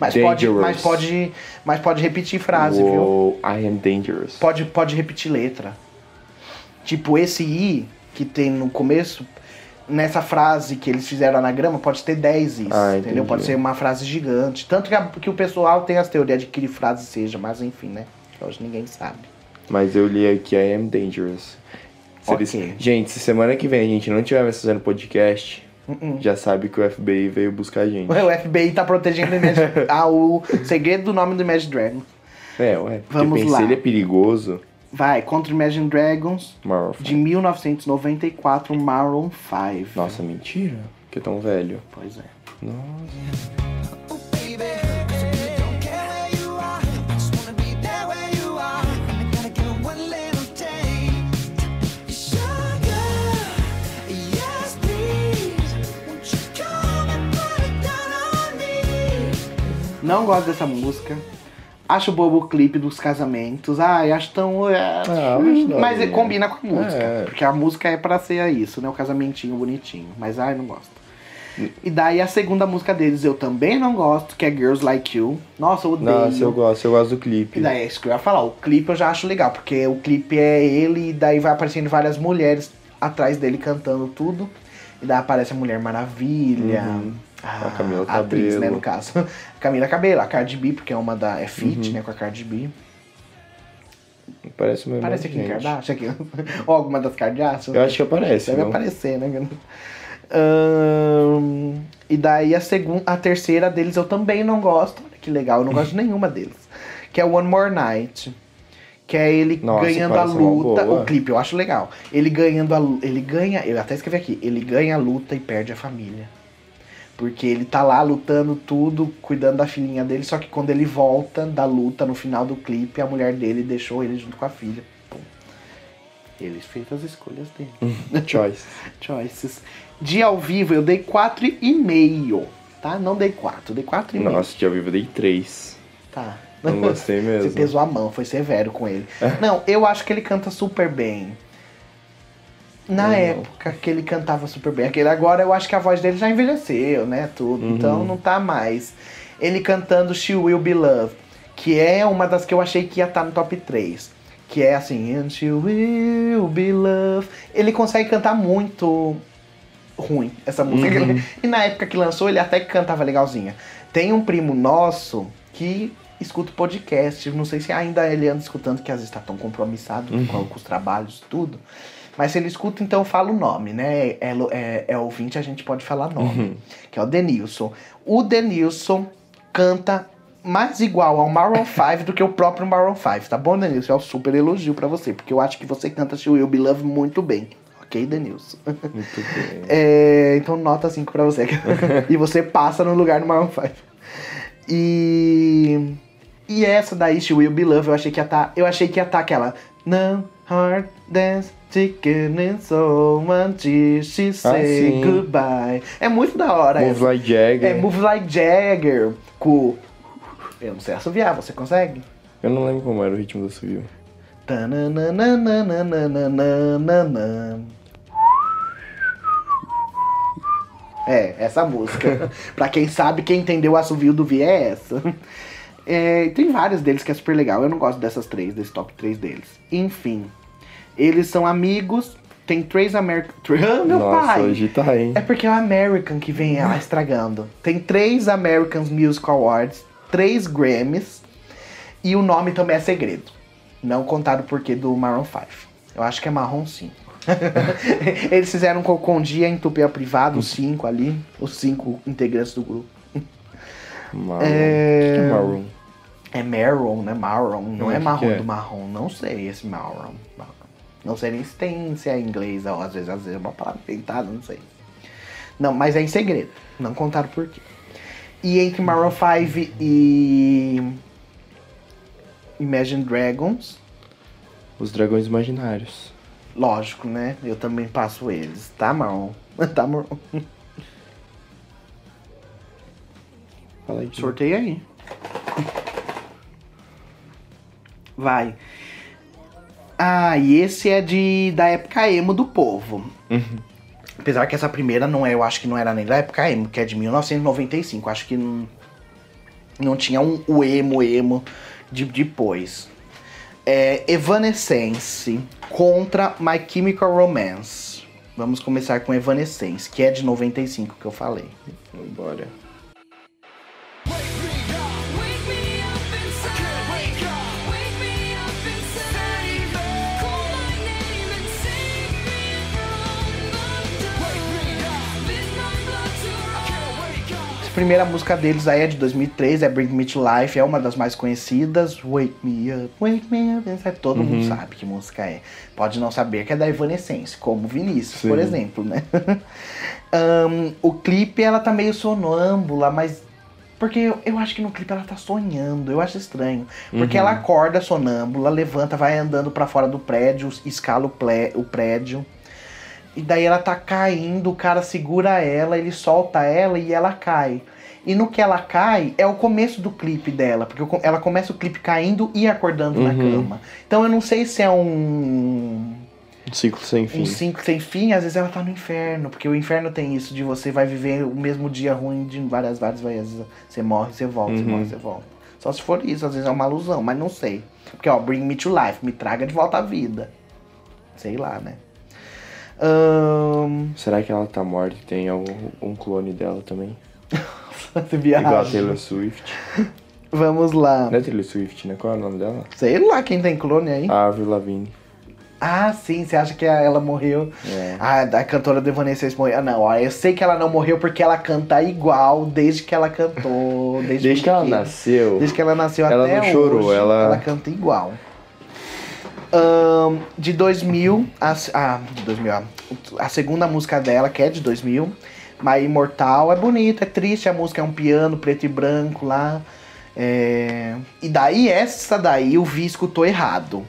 Mas pode, Dangerous. mas pode, mas pode repetir frase, viu? Whoa, I am dangerous. Pode, pode repetir letra. Tipo, esse I que tem no começo, nessa frase que eles fizeram anagrama, pode ter 10 Is, Ah, entendeu? Pode ser uma frase gigante. Tanto que, a- que o pessoal tem as teorias de que frase seja, mas enfim, né? Hoje ninguém sabe. Mas eu li aqui I am dangerous. Se eles- Ok. Gente, se semana que vem a gente não tiver mais fazendo podcast, Uh-uh. já sabe que o FBI veio buscar a gente. O FBI tá protegendo o Imagine... ah, o segredo do nome do Imagine Dragon. É, ué. Vamos lá. ele é perigoso. Vai, contra Imagine Dragons, de 1994, Maroon 5. Nossa, mentira. Que é tão velho. Pois é. Nossa. Não gosto dessa música. Acho bobo o clipe dos casamentos. Ai, acho tão. é, Ah, mas hora. combina com a música. É. Porque a música é pra ser isso, né? O casamentinho bonitinho. Mas ai, não gosto. E daí a segunda música deles eu também não gosto, que é Girls Like You. Nossa, eu odeio. Nossa, eu gosto, eu gosto do clipe. E daí é isso que eu ia falar. O clipe eu já acho legal, porque o clipe é ele e daí vai aparecendo várias mulheres atrás dele cantando tudo. E daí aparece a Mulher Maravilha. Uhum. A, A Camila a atriz, Cabello. né, no caso. A Camila Cabello, a Cardi B, porque é uma da. É Uhum. feat, né, com a Cardi B. Parece mesmo. Parece aqui. Kardashian, aqui. Ou alguma das Kardashian. Eu acho que aparece. Deve não? aparecer, né? E daí a segunda, a terceira deles eu também não gosto. Olha que legal, eu não gosto de nenhuma deles. Que é One More Night. Que é ele Nossa, ganhando a uma luta. O clipe eu acho legal. Ele ganhando a Ele ganha. Eu até escrevi aqui. Ele ganha a luta e perde a família. Porque ele tá lá lutando tudo, cuidando da filhinha dele. Só que quando ele volta da luta no final do clipe, a mulher dele deixou ele junto com a filha. Pum. Ele fez as escolhas dele. Choice. Choices. De ao vivo eu dei 4,5. Tá? Não dei 4, dei 4,5. Nossa, de ao vivo eu dei três. Tá. Não gostei mesmo. Você pesou a mão, foi severo com ele. Não, eu acho que ele canta super bem. Na não. época que ele cantava super bem. Aquele agora eu acho que a voz dele já envelheceu, né? Tudo. Uhum. Então não tá mais. Ele cantando She Will Be Loved, que é uma das que eu achei que ia estar no top 3. Que é assim, And She Will Be Loved. Ele consegue cantar muito ruim essa música. Uhum. E na época que lançou, ele até que cantava legalzinha. Tem um primo nosso que escuta o podcast. Não sei se ainda ele anda escutando, que às vezes tá tão compromissado Uhum. com, com os trabalhos tudo. Mas se ele escuta, então fala o nome, né? É, é, é ouvinte, a gente pode falar nome. Uhum. Que é o Denilson. O Denilson canta mais igual ao Maroon 5 do que o próprio Maroon 5, tá bom, Denilson? É um super elogio pra você, porque eu acho que você canta She Will Be Love muito bem. Ok, Denilson? Muito bem. É, então nota 5 pra você. e você passa no lugar do Maroon 5. E. E essa daí, She Will Be Love, eu achei que ia tá. Eu achei que ia tá aquela. No heart dance chicken and so until she say sim. goodbye. É muito da hora. Move essa. like Jagger. É Move Like Jagger. Com. Eu não sei assoviar, você consegue? Eu não lembro como era o ritmo do. Tananana. É, essa música. pra quem sabe, quem entendeu o assovio do Vi é essa. É, tem vários deles que é super legal. Eu não gosto dessas três, desse top 3 deles. Enfim. Eles são amigos. Tem três American. Ah, meu Nossa, pai! hoje tá, hein? É porque é o American que vem lá estragando. Tem três Americans Music Awards, três Grammys e o nome também é segredo. Não contaram o porquê do Maroon 5. Eu acho que é Marrom 5. Eles fizeram um em Tupé privado, os cinco ali, os cinco integrantes do grupo. Maroon. É. Que que é Maroon? É marron, né? Marron. Não Hum, é que marrom é? do marrom. Não sei esse marron. Não sei nem se tem, se é inglês ou às vezes, às vezes é uma palavra inventada, não sei. Não, mas é em segredo. Não contaram por quê. E entre Maroon 5 e Imagine Dragons, Os dragões imaginários. lógico, né? Eu também passo eles. Tá, Maroon? Tá, Maroon? Fala aí. Sorteio aí. Vai. Ah, e esse é de da época emo do povo. Apesar que essa primeira não é, eu acho que não era nem da época emo, que é de 1995. Acho que não, não tinha um o emo emo de depois. É Evanescence contra My Chemical Romance. Vamos começar com Evanescence, que é de 95 que eu falei. Bora. Primeira música deles aí é de 2003, é Bring Me to Life, é uma das mais conhecidas. Wake Me Up, Wake Me Up Inside. Todo mundo sabe que música é. Pode não saber que é da Evanescence, como Vinícius, por Sim. exemplo, né? Ahn, o clipe, ela tá meio sonâmbula, mas... Porque eu, eu acho que no clipe ela tá sonhando, eu acho estranho. Porque ela acorda sonâmbula, levanta, vai andando pra fora do prédio, escala o, ple- o prédio. E daí ela tá caindo, o cara segura ela, ele solta ela e ela cai. E no que ela cai é o começo do clipe dela, porque ela começa o clipe caindo e acordando na Uhum. cama. Então eu não sei se é um Um ciclo sem fim. um cinco sem fim, às vezes ela tá no inferno, porque o inferno tem isso de você vai viver o mesmo dia ruim de várias várias vezes. Você morre, você volta, você Uhum. morre, você volta. Só se for isso, às vezes é uma alusão, mas não sei. Porque ó, Bring Me to Life, me traga de volta à vida. Sei lá, né? Ahn, Será que ela tá morta e tem algum um clone dela também? Igual a. Taylor Swift. Vamos lá. Não é Taylor Swift, né? Qual é o nome dela? Sei lá quem tem clone aí. A Avril Lavigne. Ah, sim, você acha que ela morreu? É. Ah, a cantora do Evanescence morreu. Ah, não, eu sei que ela não morreu porque ela canta igual desde que ela cantou. Desde, Desde que ela nasceu. Desde que ela nasceu Ela até não chorou, hoje, ela- ela canta igual. Ahn, de 2000, a, ah, de 2000, ó, a segunda música dela, que é de 2000, My Imortal, é bonita, é triste, a música é um piano preto e branco lá. é, E daí, essa daí, o Vi escutou errado.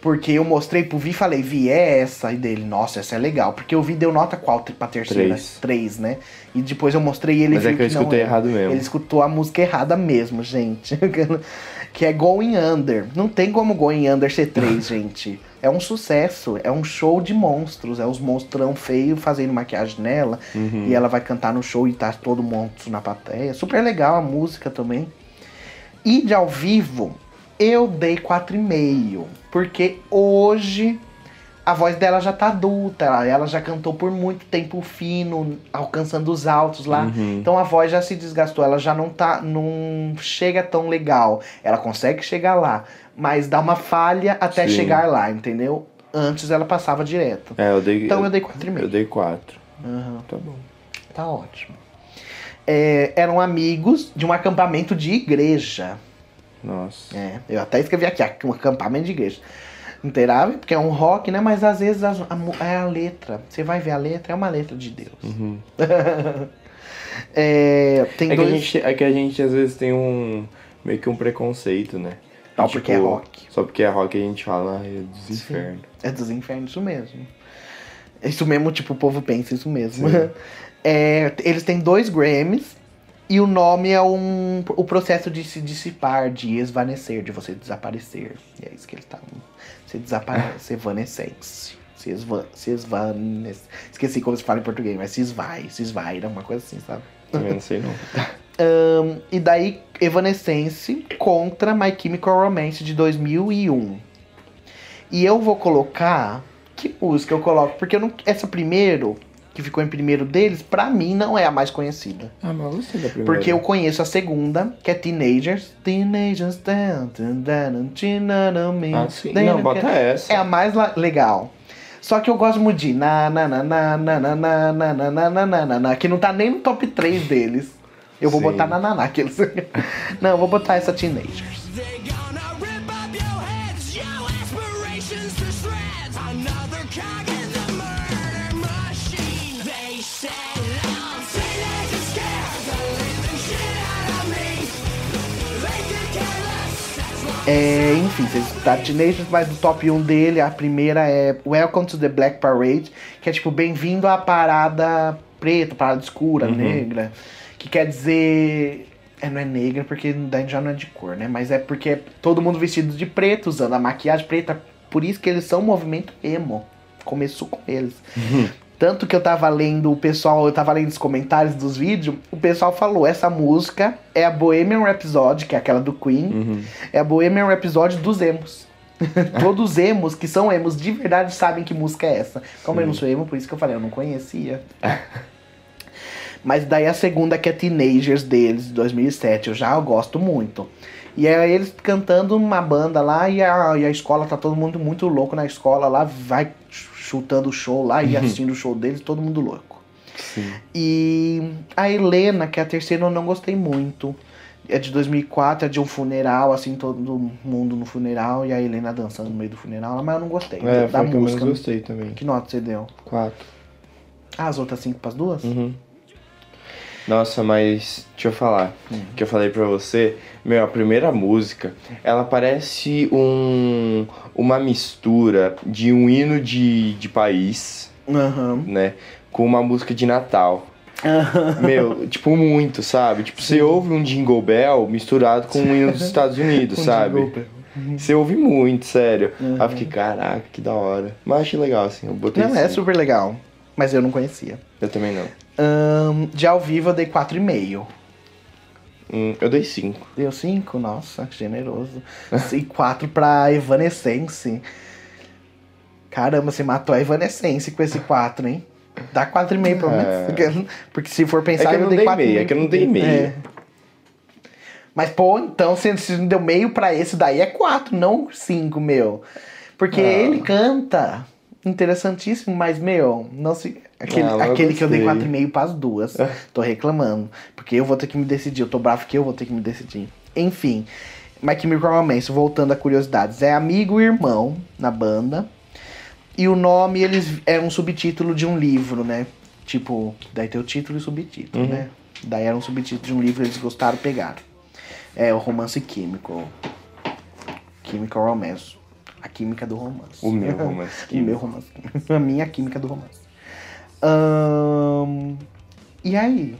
Porque eu mostrei pro Vi e falei, Vi, é essa. E dele, nossa, essa é legal. Porque o Vi deu nota qual pra terceira? Três. Três, né? E depois eu mostrei ele Mas é viu que eu não escutei é. errado mesmo. Ele escutou a música errada mesmo, gente. que é Going Under. Não tem como Going Under ser três, gente. É um sucesso. É um show de monstros. É os monstrão feio fazendo maquiagem nela. Uhum. E ela vai cantar no show e tá todo monstro na plateia. Super legal a música também. E de ao vivo, eu dei 4,5. Porque hoje a voz dela já tá adulta. Ela, já cantou por muito tempo fino, alcançando os altos lá. Uhum. Então a voz já se desgastou. Ela já não tá. não chega tão legal. Ela consegue chegar lá. Mas dá uma falha até Sim. chegar lá, entendeu? Antes ela passava direto. É, eu dei. Então eu dei 4,5. Eu dei 4. Aham. Tá bom. Tá ótimo. É, eram amigos de um acampamento de igreja. Nossa. É, eu até escrevi aqui, um acampamento de igreja. Terá, porque é um rock, né? Mas às vezes as- a, é a letra. Você vai ver a letra, é uma letra de Deus. Uhum. É, tem É que, a dois. gente, é que a gente às vezes tem um. meio que um preconceito, né? Só Tipo, porque é rock. Só porque é rock a gente fala, ah, é dos infernos. É dos infernos, isso mesmo. Isso mesmo, tipo, o povo pensa isso mesmo. É, eles têm dois Grammys e o nome é um, o processo de se dissipar, de esvanecer, de você desaparecer. E é isso que eles estavam. Se desaparece, evanescence. Se, esva, se esvanece. Esqueci como se fala em português, mas se esvai, se esvaira, uma coisa assim, sabe? Também não sei não. Ahn, e daí, Evanescence contra My Chemical Romance de 2001. E eu vou colocar. Que música eu coloco? Porque eu não, essa primeiro, que ficou em primeiro deles, pra mim não é a mais conhecida. Ah, mas você da primeira. Porque eu conheço a segunda, que é Teenagers. Teenagers. Ah, sim. Não, bota essa. É a mais legal. Só que eu gosto muito de na na na na na na na na na na na na na que não tá nem no top 3 deles. Eu vou Sim. botar na Naná. Aqueles... Não, eu vou botar essa Teenagers. É, enfim, vocês tá Teenagers, mas do top 1 dele, a primeira é Welcome to the Black Parade, que é tipo, bem-vindo à parada preta, parada escura, negra. Que quer dizer. É, não é negra porque daí já não é de cor, né? Mas é porque é todo mundo vestido de preto, usando a maquiagem preta. Por isso que eles são um movimento emo. Começou com eles. Tanto que eu tava lendo o pessoal, eu tava lendo os comentários dos vídeos, o pessoal falou, essa música é a Bohemian Rhapsody, que é aquela do Queen, é a Bohemian Rhapsody dos emos. Todos os emos que são emos de verdade sabem que música é essa. Como eu não sou emo, por isso que eu falei, eu não conhecia. Mas daí a segunda que é Teenagers deles, de 2007, eu já gosto muito. E é eles cantando uma banda lá e a, e a escola tá todo mundo muito louco na escola lá, vai chutando o show lá e assistindo o show deles, todo mundo louco. Sim. E a Helena, que é a terceira, eu não gostei muito. É de 2004, é de um funeral, assim, todo mundo no funeral e a Helena dançando no meio do funeral, mas eu não gostei É, da foi a que eu menos música. gostei também. Que nota você deu? Quatro. Ah, as outras cinco pras duas? Uhum. Nossa, mas deixa eu falar. Que eu falei pra você, meu, a primeira música, ela parece um uma mistura de um hino de, de país, Aham. né? Com uma música de Natal. Meu, tipo, muito, sabe? Tipo, você ouve um Jingle Bell misturado com um hino dos Estados Unidos, Um sabe? Bell. Você ouve muito, sério. Aí eu fiquei, caraca, que da hora. Mas achei legal, assim, eu botei Não, é cinco. super legal. Mas eu não conhecia. Eu também não. Ahn, de ao vivo eu dei 4,5. Hum, eu dei cinco. Deu 5? Nossa, que generoso. E 4 pra Evanescence. Caramba, você matou a Evanescence com esse 4, hein? Dá 4,5 pelo menos. Porque se for pensar, É eu não dei dei 4,5. meio, é que eu não dei meio. É. Mas, pô, então, se se não deu meio pra esse daí, é 4, não 5, meu. Porque Ah. ele canta. Interessantíssimo, mas, meu, não se. Aquele, Ah, aquele que eu dei gostei. 4,5 pras duas. Tô reclamando. Porque eu vou ter que me decidir. Eu tô bravo que eu vou ter que me decidir. Enfim. My Chemical Romance, voltando a curiosidades. É amigo e irmão na banda. E o nome, eles é um subtítulo de um livro, né? Tipo, daí tem o título e o subtítulo, né? Daí era um subtítulo de um livro, eles gostaram, pegaram. É o romance químico. Chemical Romance. A química do romance. O meu romance o meu romance químico. A minha química do romance. Ahn, e aí?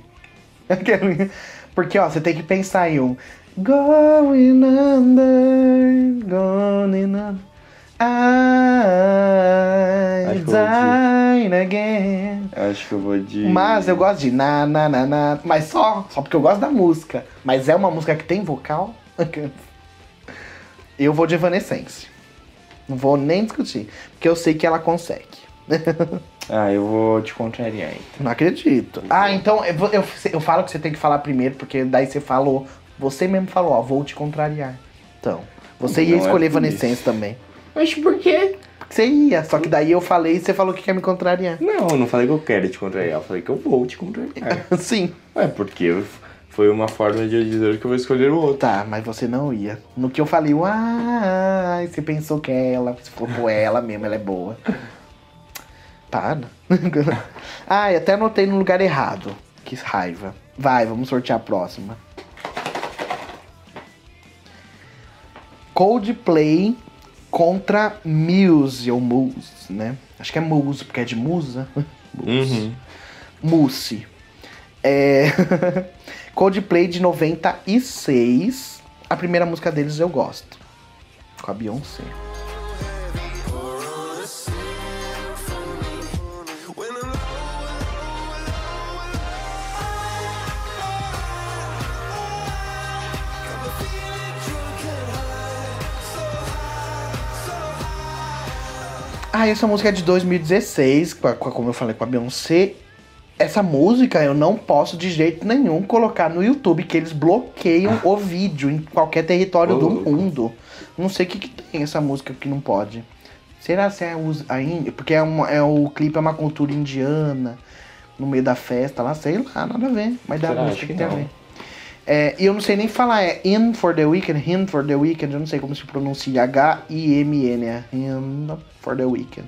Porque, ó, você tem que pensar em um Going under, going under I dine again Acho que eu vou de. Mas eu gosto de na, na, na, na Mas só, só porque eu gosto da música Mas é uma música que tem vocal Eu vou de Evanescence Não vou nem discutir Porque eu sei que ela consegue Ah, eu vou te contrariar então. Não acredito. Ah, então eu, eu, eu falo que você tem que falar primeiro, porque daí você falou. Você mesmo falou, ó, vou te contrariar. Então, você ia Não é escolher por Evanescence também. Mas por quê? Porque você ia, só que daí eu falei e você falou que quer me contrariar. Não, eu não falei que eu quero te contrariar, eu falei que eu vou te contrariar. Sim. é porque foi uma forma de eu dizer que eu vou escolher o outro. Tá, mas você não ia. No que eu falei, uai, você pensou que é ela, se for por ela mesmo, ela é boa. Para. ah, e até anotei no lugar errado. Que raiva. Vai, vamos sortear a próxima. Coldplay contra Muse, ou Muse, né? Acho que é Muse, porque é de musa. Uhum. Mousse. É... Coldplay de 96. A primeira música deles eu gosto. Com a Beyoncé. Ah, essa música é de 2016, com a- com a- como eu falei, com a Beyoncé. Essa música eu não posso de jeito nenhum colocar no YouTube, que eles bloqueiam o vídeo em qualquer território Ô, do louco. mundo. Não sei o que, que tem essa música que não pode. Será se é a Índia? Porque é, uma, é o clipe é uma cultura indiana, no meio da festa lá, sei lá, nada a ver. Mas da Será? música Acho que tem a não. ver. É, e eu não sei nem falar, é In for the Weekend, Hymn for the Weekend, eu não sei como se pronuncia, H-I-M-N, é Hymn for the Weekend.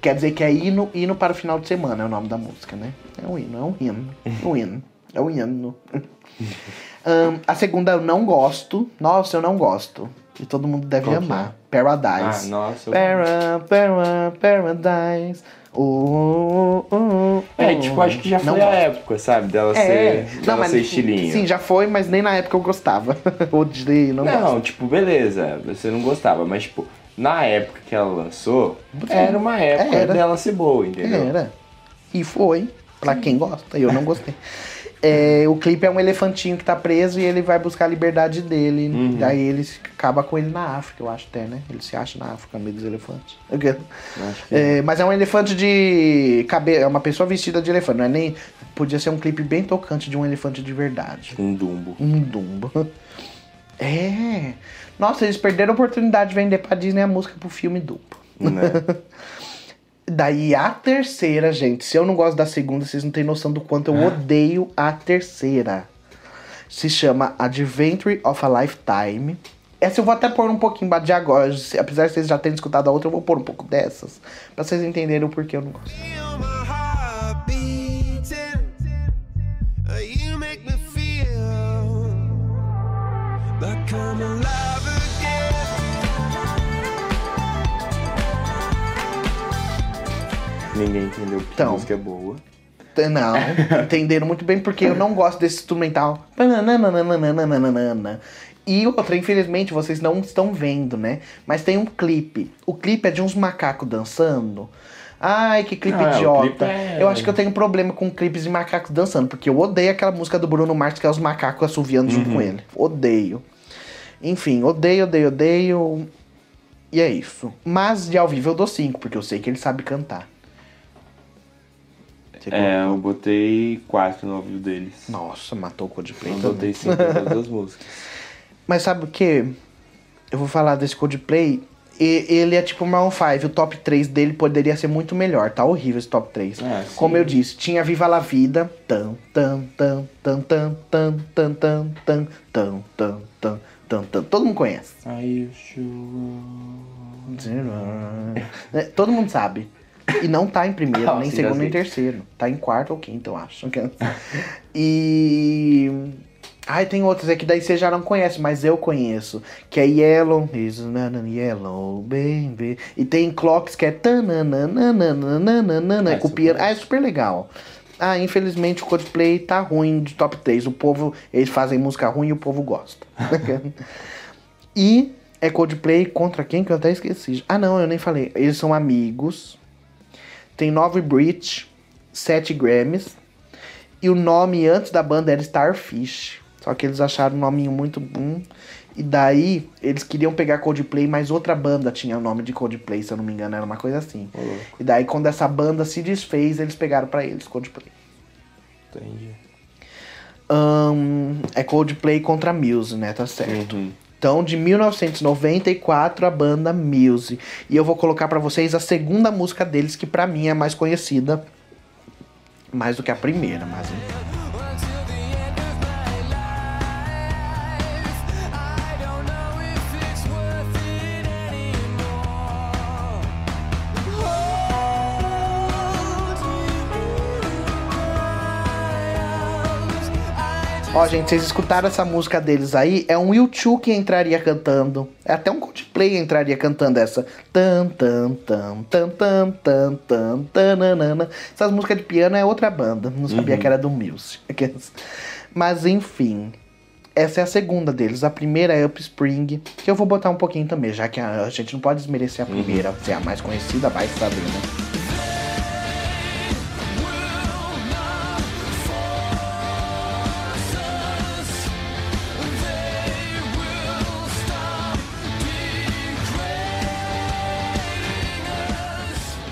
Quer dizer que é hino, hino para o final de semana, é o nome da música, né? É um hino, é um hino, um hino, é um hino. Ahn, a segunda eu não gosto, nossa, eu não gosto. E todo mundo deve Qual amar. Ah, Paradise. nossa. eu- Para, para, paradise. Oh, oh, oh, É, tipo, acho que já Não foi a gosto. época, sabe? Dela É, ser, dela ser estilinho. Sim, já foi, mas nem na época eu gostava. Odiei, não, Não, gosto. tipo, beleza, você não gostava, mas tipo, na época que ela lançou, era uma época Era. dela ser boa, entendeu? Era. E foi, pra quem gosta. Eu não gostei. É, o clipe é um elefantinho que tá preso e ele vai buscar a liberdade dele. Uhum. Daí ele acaba com ele na África, eu acho até, né? Ele se acha na África, meio dos elefantes. Acho que É, mas é um elefante de cabelo. É uma pessoa vestida de elefante. Não é nem. Podia ser um clipe bem tocante de um elefante de verdade. um dumbo. Um Dumbo. É. Nossa, eles perderam a oportunidade de vender pra Disney a música pro filme Dumbo. Né? Daí a terceira, gente. Se eu não gosto da segunda, vocês não têm noção do quanto eu odeio a terceira. Se chama Adventure of a Lifetime. Essa eu vou até pôr um pouquinho de agora. se- Apesar de vocês já terem escutado a outra, eu vou pôr um pouco dessas. Pra vocês entenderem o porquê eu não gosto. Like I'm alive Ninguém entendeu que então, música é boa. Não, entenderam muito bem porque eu não gosto desse instrumental. E outra, infelizmente vocês não estão vendo, né? Mas tem um clipe. O clipe é de uns macacos dançando. Ai, que clipe ah, idiota. Clipe é... Eu acho que eu tenho problema com clipes de macacos dançando, porque eu odeio aquela música do Bruno Mars que é os macacos assoviando uhum. junto com uhum. ele. Odeio. Enfim, odeio, odeio, odeio. E é isso. Mas de ao vivo eu dou 5, porque eu sei que ele sabe cantar. Você É, eu botei quatro no ouvido deles. Nossa, matou o Coldplay Eu também. botei cinco em todas as músicas. Mas sabe o que? Eu vou falar desse Coldplay. E- ele é tipo o Maroon 5. O top 3 dele poderia ser muito melhor. Tá horrível esse top 3. Ah, sim. Como eu disse, tinha Viva La Vida. Tan, tan, tan, tan, tan, tan, tan, tan, tan, tan, tan, tan, tan, tan. Todo mundo conhece. Aí É, Todo mundo sabe. E não tá em primeiro, Ah, nem segundo, nem terceiro. Tá em quarto ou quinto, eu acho. E. Ai, tem outros aqui, daí você já não conhece, mas eu conheço. Que é Yellow. Is Yellow, baby. E tem Clocks, que é. tananananananana, Ah, com isso piano. Ah, é super legal. Ah, infelizmente o Coldplay tá ruim de top 3. O povo, eles fazem música ruim e o povo gosta. e é Coldplay contra quem que eu até esqueci. Ah, não, eu nem falei. Eles são amigos. Tem nove Brit, sete Grammys. E o nome antes da banda era Starfish. Só que eles acharam o nominho muito bom. E daí eles queriam pegar Coldplay, mas outra banda tinha o nome de Coldplay, se eu não me engano, era uma coisa assim. E daí quando essa banda se desfez, eles pegaram pra eles Coldplay. Entendi. Ahn, é Coldplay contra Muse, né? Tá certo. Uhum. Então, de 1994, a banda Muse. E eu vou colocar pra vocês a segunda música deles, que pra mim é mais conhecida. Mais do que a primeira, mas... enfim. Ó, gente, vocês escutaram essa música deles aí? É um U2 que entraria cantando. É até um Coldplay entraria cantando essa. Tan, tan, tan, tan, tan, tan, tan, tananana. Essas músicas de piano é outra banda. Não sabia que era do Muse. Mas enfim. Essa é a segunda deles. A primeira é Upspring, que eu vou botar um pouquinho também, já que a, gente não pode desmerecer a primeira, ser a mais conhecida, vai saber, né?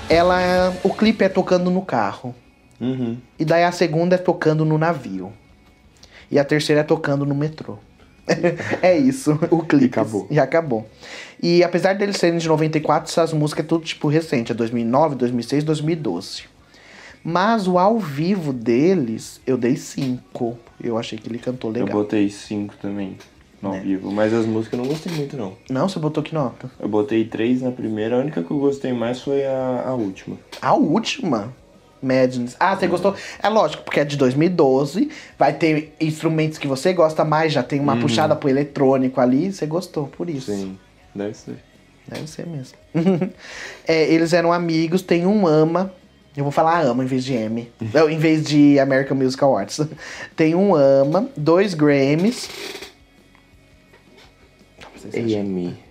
Ela, é- o clipe é tocando no carro. Uhum. E daí a segunda é tocando no navio. E a terceira é tocando no metrô. é isso, o clipe. E acabou. E acabou. E apesar deles serem de 94, essas músicas é tudo tipo recente, é 2009, 2006, 2012. Mas o ao vivo deles, eu dei 5. Eu achei que ele cantou Eu legal. botei 5 também ao Né? vivo, mas as músicas eu não gostei muito não. Não, você botou que nota? Eu botei 3 na primeira, a única que eu gostei mais foi a, a última. A última? Madness. Ah, você gostou? É lógico, porque é de 2012. Vai ter instrumentos que você gosta mais, já tem uma puxada pro eletrônico ali. Você gostou, por isso. Sim, deve ser. Deve ser mesmo. É, eles eram amigos, tem um ama. Eu vou falar ama em vez de M. Em vez de American Musical Arts. Tem um ama, dois Grammys. Gente. AME.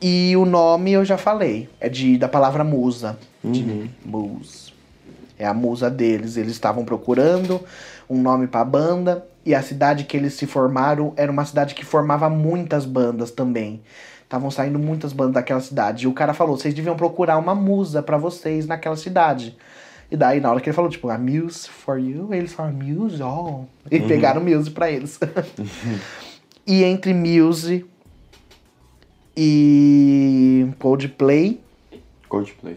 E o nome eu já falei. É de da palavra musa. De mus. É a musa deles. Eles estavam procurando um nome pra banda. E a cidade que eles se formaram era uma cidade que formava muitas bandas também. Estavam saindo muitas bandas daquela cidade. E o cara falou: vocês deviam procurar uma musa pra vocês naquela cidade. E daí, na hora que ele falou, tipo, a Muse for you, eles falaram, Muse, oh. E pegaram Muse pra eles. e entre Muse e Coldplay Coldplay.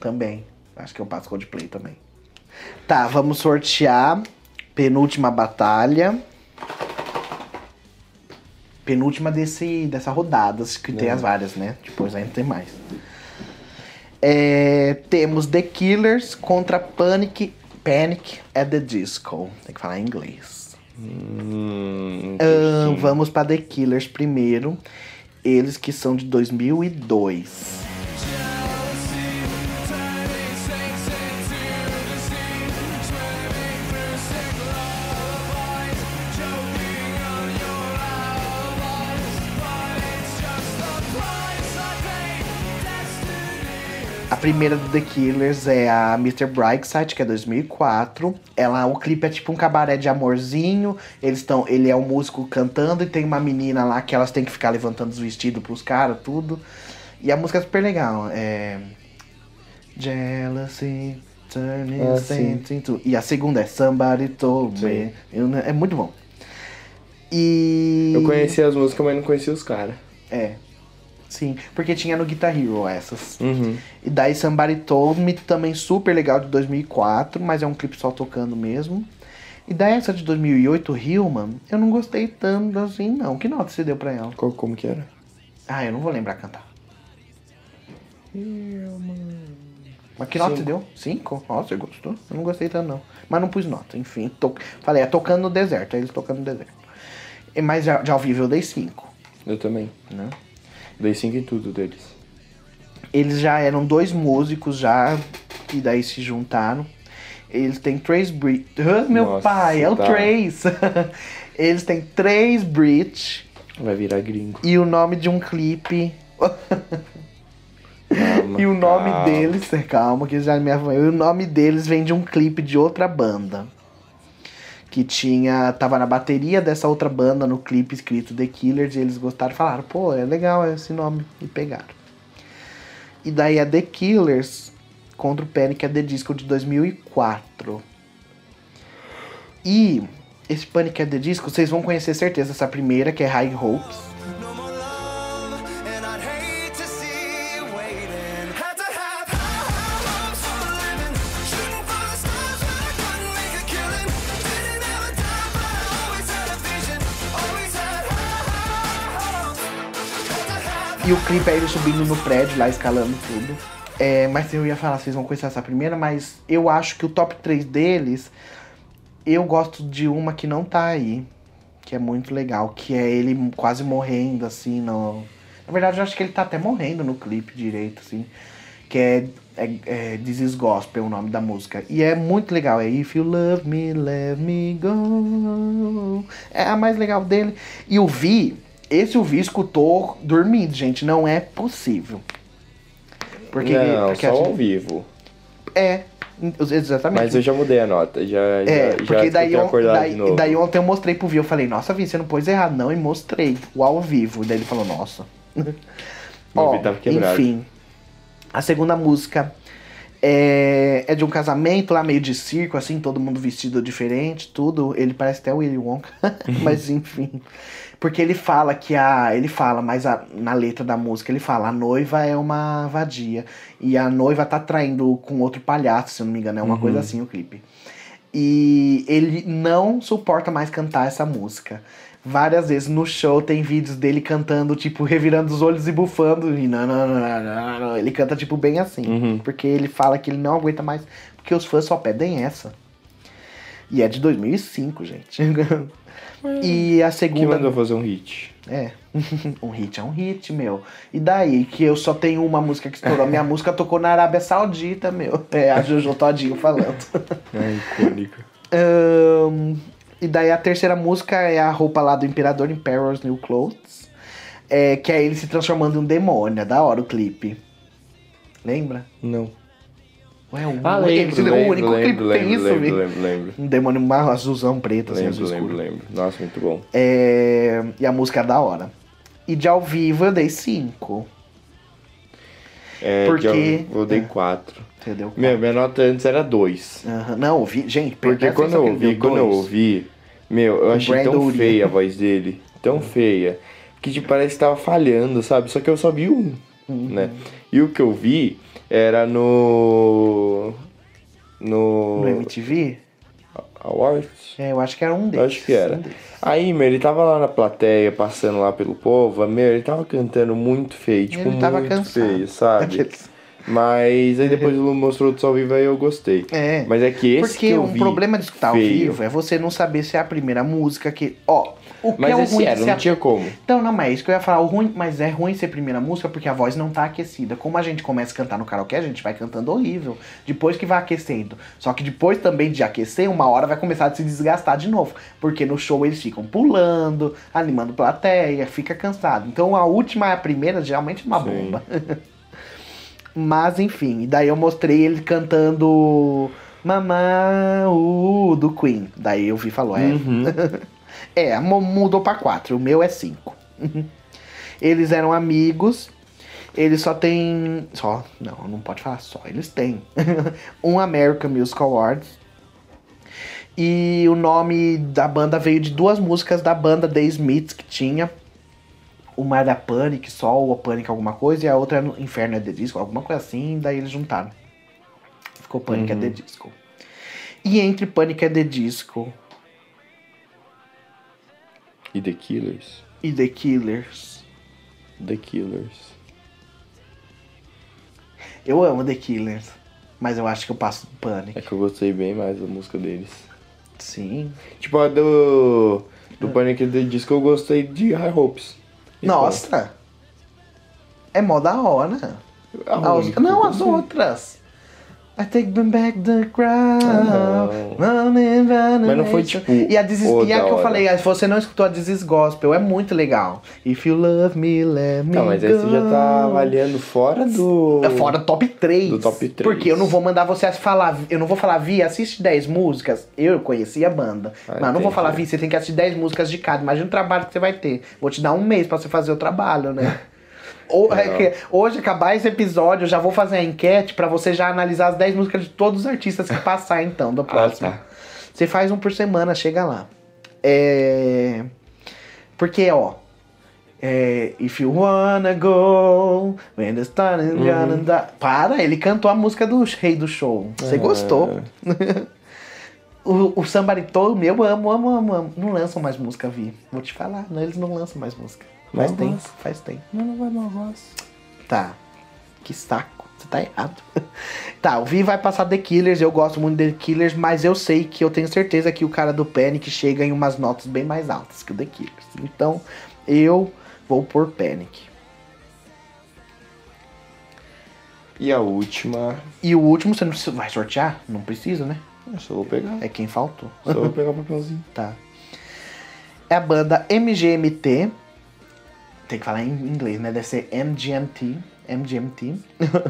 também. Acho que eu passo Coldplay também. Tá, vamos sortear. Penúltima batalha. Penúltima desse, dessa rodada, que tem É. as várias, né? Depois ainda tem mais. É, temos The Killers contra Panic, Panic at the Disco. Tem que falar em inglês. Hum, vamos para The Killers primeiro. Eles que são de 2002. Primeira do The Killers é a Mr. Brightside, que é 2004. Ela, o clipe é tipo um cabaré de amorzinho. Eles estão, ele é um músico cantando e tem uma menina lá que elas têm que ficar levantando os vestidos pros caras, tudo. E a música é super legal. É Jealousy, turning Ah, into... E a segunda é Somebody Told Me. Sim. Não- É muito bom. E Eu conhecia as músicas, mas não conhecia os caras. É. Sim, porque tinha no Guitar Hero essas. Uhum. E daí Somebody Told Me, também super legal, de 2004, mas é um clipe só tocando mesmo. E daí essa de 2008, Hillman, eu não gostei tanto assim, não. Que nota você deu pra ela? Qual, como que era? Ah, eu não vou lembrar cantar. Mas que nota Cinco. você deu? Cinco? Nossa, você gostou? Eu não gostei tanto, não. Mas não pus nota, enfim. To... Falei, é tocando no deserto, é eles tocando no deserto. Mas já, já ao vivo eu dei cinco, Eu também. né? Dei 5 em tudo deles. Eles já eram dois músicos já, e daí se juntaram. Eles têm três bridge. Ah, meu Nossa, pai, é o tá. Trace. Eles têm três bridge Vai virar gringo. e o nome de um clipe. Calma, e o nome calma. deles, calma que já me e o nome deles vem de um clipe de outra banda. Que tinha. Tava na bateria dessa outra banda no clipe escrito The Killers e eles gostaram falaram, pô, é legal esse nome. E pegaram. E daí a The Killers contra o Panic! at the Disco de 2004. E esse Panic! at the Disco, vocês vão conhecer certeza essa primeira, que é High Hopes. E o clipe é ele subindo no prédio, lá escalando tudo. É, mas eu ia falar, vocês vão conhecer essa primeira, mas eu acho que o top 3 deles, eu gosto de uma que não tá aí, que é muito legal, que é ele quase morrendo, assim, no... Na verdade, eu acho que ele tá até morrendo no clipe direito, assim. Que é, é, é This is Gospel, o nome da música. E é muito legal, é If You Love Me, Let Me Go. É a mais legal dele. E o Vi, esse o Vi escutou dormindo, gente, não é possível. Porque, não, porque só a ao gente- vivo. É, exatamente. Mas eu já mudei a nota. Já, É, já, porque já daí, on- daí, de novo. daí ontem eu mostrei pro Vi, eu falei, nossa, Vi, você não pôs errado não, e mostrei o ao vivo. Daí ele falou, nossa. Ó, enfim, a segunda música é, é de um casamento lá, meio de circo, assim, todo mundo vestido diferente, tudo. Ele parece até o Willy Wonka, mas enfim. Porque ele fala que a. Ele fala, mas a- na letra da música ele fala, a noiva é uma vadia. E a noiva tá traindo com outro palhaço, se eu não me engano. É uma coisa assim o clipe. E ele não suporta mais cantar essa música. Várias vezes no show tem vídeos dele cantando, tipo, revirando os olhos e bufando. E não, não, não, não, não, não. Ele canta, tipo, bem assim. Uhum. Porque ele fala que ele não aguenta mais. Porque os fãs só pedem essa. E é de 2005, gente. e a Que segunda. mandou fazer um hit. É. um hit é um hit, meu. E daí que eu só tenho uma música que estourou. Minha música tocou na Arábia Saudita, meu. É a Jojo Todinho falando. É icônica. Ahn, e daí a terceira música é a roupa lá do Imperador Emperor's New Clothes. É, que é ele se transformando em um demônio. É da hora o clipe. Lembra? Não. Ué, o, Ah, lembro, é o lembro, único lembro, que tem lembro, isso, lembro, lembro, lembro. Um demônio mais azulzão preto, assim, azul Lembro, lembro, lembro. Nossa, muito bom. É, e a música é da hora. E de ao vivo eu dei 5. É, Porque- que eu, eu dei é. quatro. Entendeu? Meu, minha nota antes era dois. Aham. Não, ouvi. Gente, Porque presta quando eu ele ouvi, quando eu dois. ouvi, meu, eu achei Brandon tão Lee. feia a voz dele. Tão feia. Que tipo, parece que tava falhando, sabe? Só que eu só vi um, Uhum. né? E o que eu vi era no. No. No MTV? Awards? É, eu acho que era um Eu deles. acho que era. um. Aí, meu, ele tava lá na plateia, passando lá pelo povo, meu, ele tava cantando muito feio, tipo, Ele tava muito cansado. feio, sabe? Aqueles- Mas aí depois ele mostrou outros ao vivo aí eu gostei. É. Mas é que esse Porque que eu um vi problema de escutar ao vivo é você não saber se é a primeira música que. Ó, o que Mas é o esse ruim era, não tinha como. Então, não, mas é isso que eu ia falar. O ruim, mas é ruim ser primeira música porque a voz não tá aquecida. Como a gente começa a cantar no karaokê, a gente vai cantando horrível. Depois que vai aquecendo. Só que depois também de aquecer, uma hora vai começar a se desgastar de novo. Porque no show eles ficam pulando, animando plateia, fica cansado. Então a última e a primeira geralmente é uma Sim. bomba. mas enfim, e daí eu mostrei ele cantando Mamá uh, do Queen. Daí eu vi e falou, é, Uhum. é, mu- mudou pra quatro. O meu é cinco. Eles eram amigos. Eles só têm. Só. Não, não pode falar só. Eles têm. um American Music Awards. E o nome da banda veio de duas músicas da banda The Smiths que tinha. Uma era Panic, só ou Panic alguma coisa, e a outra era Inferno é The Disco, alguma coisa assim, daí eles juntaram. Ficou Panic é The Disco. E entre Panic é The Disco E The Killers? e The Killers. The Killers. Eu amo The Killers, mas eu acho que eu passo do Panic. É que eu gostei bem mais da música deles. Sim. Tipo, a do. Do É. Panic! The Disco eu gostei de High Hopes. E Nossa! É mó da hora. A única que não, as outras. I take them back the crowd. Ah, running, Mas não foi, tipo, E a, This is- o e a que eu hora. falei, se você não escutou a This is Gospel, é muito legal. If you love me, let me Não, mas aí você já tá avaliando fora do. É fora do top 3. Do top 3. Porque eu não vou mandar você falar. Eu não vou falar, Vi, assiste 10 músicas. Eu conheci a banda. Ah, mas eu não vou entendi. falar, Vi, você tem que assistir 10 músicas de cada. Imagina o trabalho que você vai ter. Vou te dar um mês pra você fazer o trabalho, né? Ou- é Legal. que hoje, acabar esse episódio, eu já vou fazer a enquete pra você já analisar as 10 músicas de todos os artistas que passar, então, do próximo. tá. Você faz um por semana, chega lá. É. Porque, ó. É, If you wanna go, when the sun is Uhum. gonna die. Para, ele cantou a música do rei do show. Você Ah. gostou? o, o Sambaritô, meu, amo, amo, amo, amo. Não lançam mais música, Vi. Vou te falar, não, eles não lançam mais música. Faz Não tempo, lançam. faz tempo. Não, não vai mal voz. Tá. Que saco. Você tá errado. tá, o Vi vai passar The Killers. Eu gosto muito de The Killers, mas eu sei que eu tenho certeza que o cara do Panic chega em umas notas bem mais altas que o The Killers. Então, eu vou por Panic. E a última. E o último, você não precisa- vai sortear? Não precisa, né? Eu só vou pegar. É quem faltou. Só vou pegar o papelzinho. Tá. É a banda MGMT. Tem que falar em inglês, né? Deve ser MGMT. MGMT.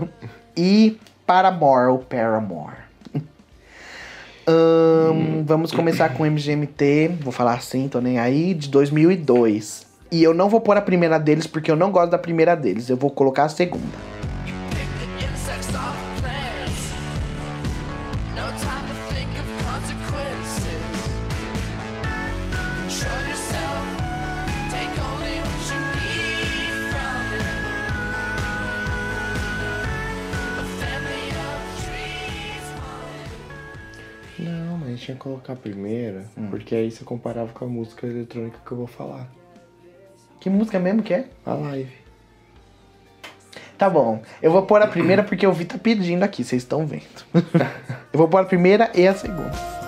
e Paramore ou Paramore. Ahn, Vamos começar com MGMT. Vou falar assim, tô nem aí. De 2002. E eu não vou pôr a primeira deles porque eu não gosto da primeira deles. Eu vou colocar a segunda. Tinha que colocar a primeira, Hum. porque aí você comparava com a música eletrônica que eu vou falar. Que música mesmo que é? A live. Tá bom. Eu vou pôr a primeira porque o Vi tá pedindo aqui, vocês estão vendo. eu vou pôr a primeira e a segunda.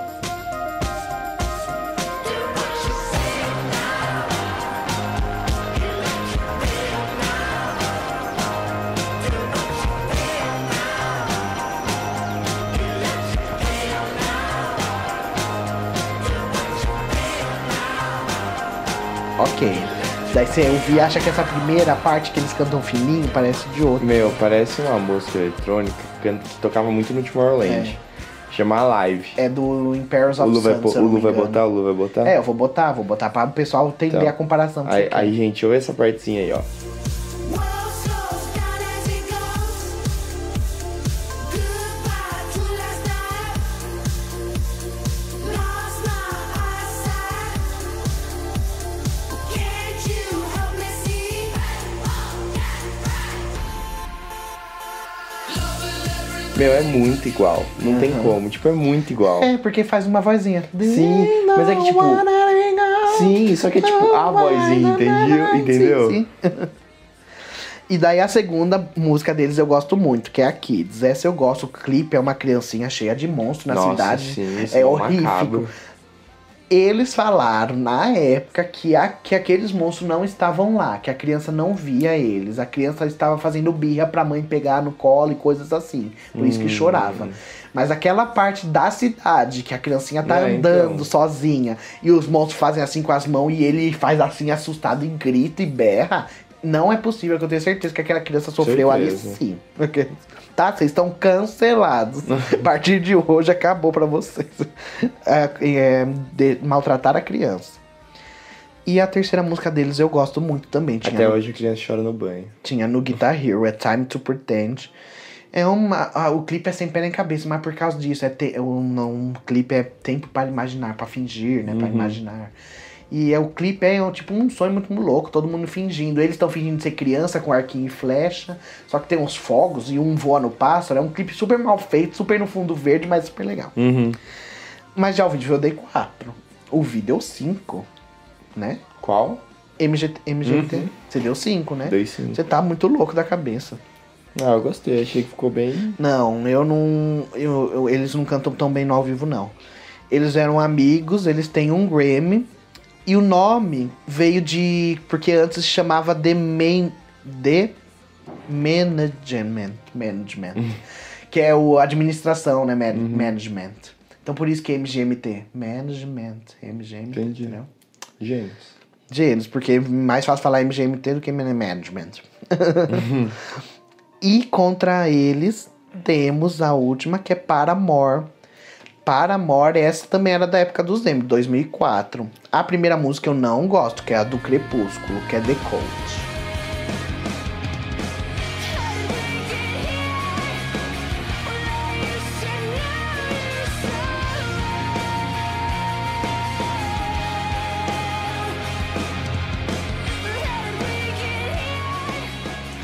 Ok. Daí você ouvir acha que essa primeira parte que eles cantam fininho parece de outra. Meu, parece uma música eletrônica que tocava muito no Tomorrowland. Chama Live. É do Imperials O of Lu vai, Sun, o Lu vai botar, o Lu vai botar? É, eu vou botar, vou botar pra o pessoal entender Então, a comparação. Aí, aí, gente, ouve essa partezinha aí, ó. Meu, é muito igual. Não tem como. Tipo, é muito igual. É, porque faz uma vozinha. Sim, mas é que, tipo, Sim, só que é tipo a vozinha, entendeu? Entendeu? Sim, sim. E daí a segunda música deles eu gosto muito, que é a Kids. Essa eu gosto. O clipe é uma criancinha cheia de monstros na Nossa, cidade. sim, isso é é horrível. macabro. Eles falaram na época que, a, que aqueles monstros não estavam lá, que a criança não via eles. A criança estava fazendo birra pra mãe pegar no colo e coisas assim. Por isso que Hum. chorava. Mas aquela parte da cidade, que a criancinha tá É, andando então. sozinha e os monstros fazem assim com as mãos e ele faz assim assustado e grita e berra. Não é possível, que eu tenho certeza que aquela criança sofreu ali Certeza. sim. Ok? Tá? Vocês estão cancelados. A partir de hoje acabou pra vocês. É, é, de- maltratar a criança. E a terceira música deles eu gosto muito também. Tinha, Até no, hoje a criança chora no banho. tinha no Guitar Hero, é Time to Pretend. É uma, ah, o clipe é sem pé nem cabeça, mas por causa disso, é te, um, um clipe é tempo para imaginar, para fingir, né? Pra imaginar. E é, o clipe é um, tipo um sonho muito louco, todo mundo fingindo. Eles estão fingindo ser criança com arquinho e flecha, só que tem uns fogos e um voa no pássaro. É um clipe super mal feito, super no fundo verde, mas super legal. Uhum. Mas já o vídeo eu dei 4. O vídeo deu 5, né? Qual? MGT, MGT você deu 5, né? Dei cinco. Você tá muito louco da cabeça. Ah, eu gostei. Achei que ficou bem. Não, eu não. eu- eu- eles não cantam tão bem no ao vivo, não. Eles eram amigos, eles têm um Grammy. E o nome veio de. Porque antes se chamava The Main. The Management. Management. que é o administração, né? Man- Management. Então por isso que é MGMT. Management. MGMT. Entendi. Entendeu? Gênios. Gêneros, porque é mais fácil falar MGMT do que Management. e contra eles temos a última que é Paramore. Paramore, essa também era da época dos Demos, 2004. A primeira música eu não gosto, que é a do Crepúsculo, que é The Cold.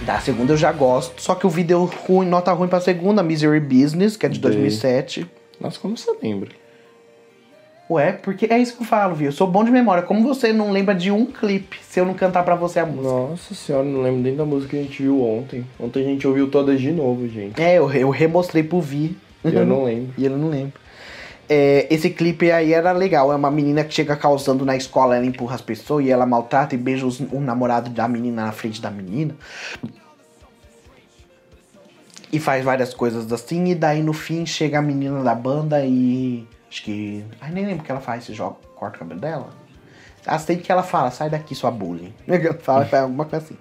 Da segunda eu já gosto, só que o vídeo ruim, nota ruim pra segunda, Misery Business, que é de Dei. 2007. Nossa, como você lembra? Ué, porque é isso que eu falo, viu? Eu sou bom de memória. Como você não lembra de um clipe se eu não cantar pra você a música? Nossa senhora, não lembro nem da música que a gente viu ontem. Ontem a gente ouviu todas de novo, gente. É, eu, eu remostrei pro Vi. Eu não lembro. E ele não lembra. É, esse clipe aí era legal. É uma menina que chega causando na escola, ela empurra as pessoas e ela maltrata e beija os- o namorado da menina na frente da menina. E faz várias coisas assim. E daí no fim chega a menina da banda e. Acho que. Ai, nem lembro o que ela faz. Se joga, corta o cabelo dela. Sei que ela fala, sai daqui, sua bullying. Fala fala alguma coisa assim.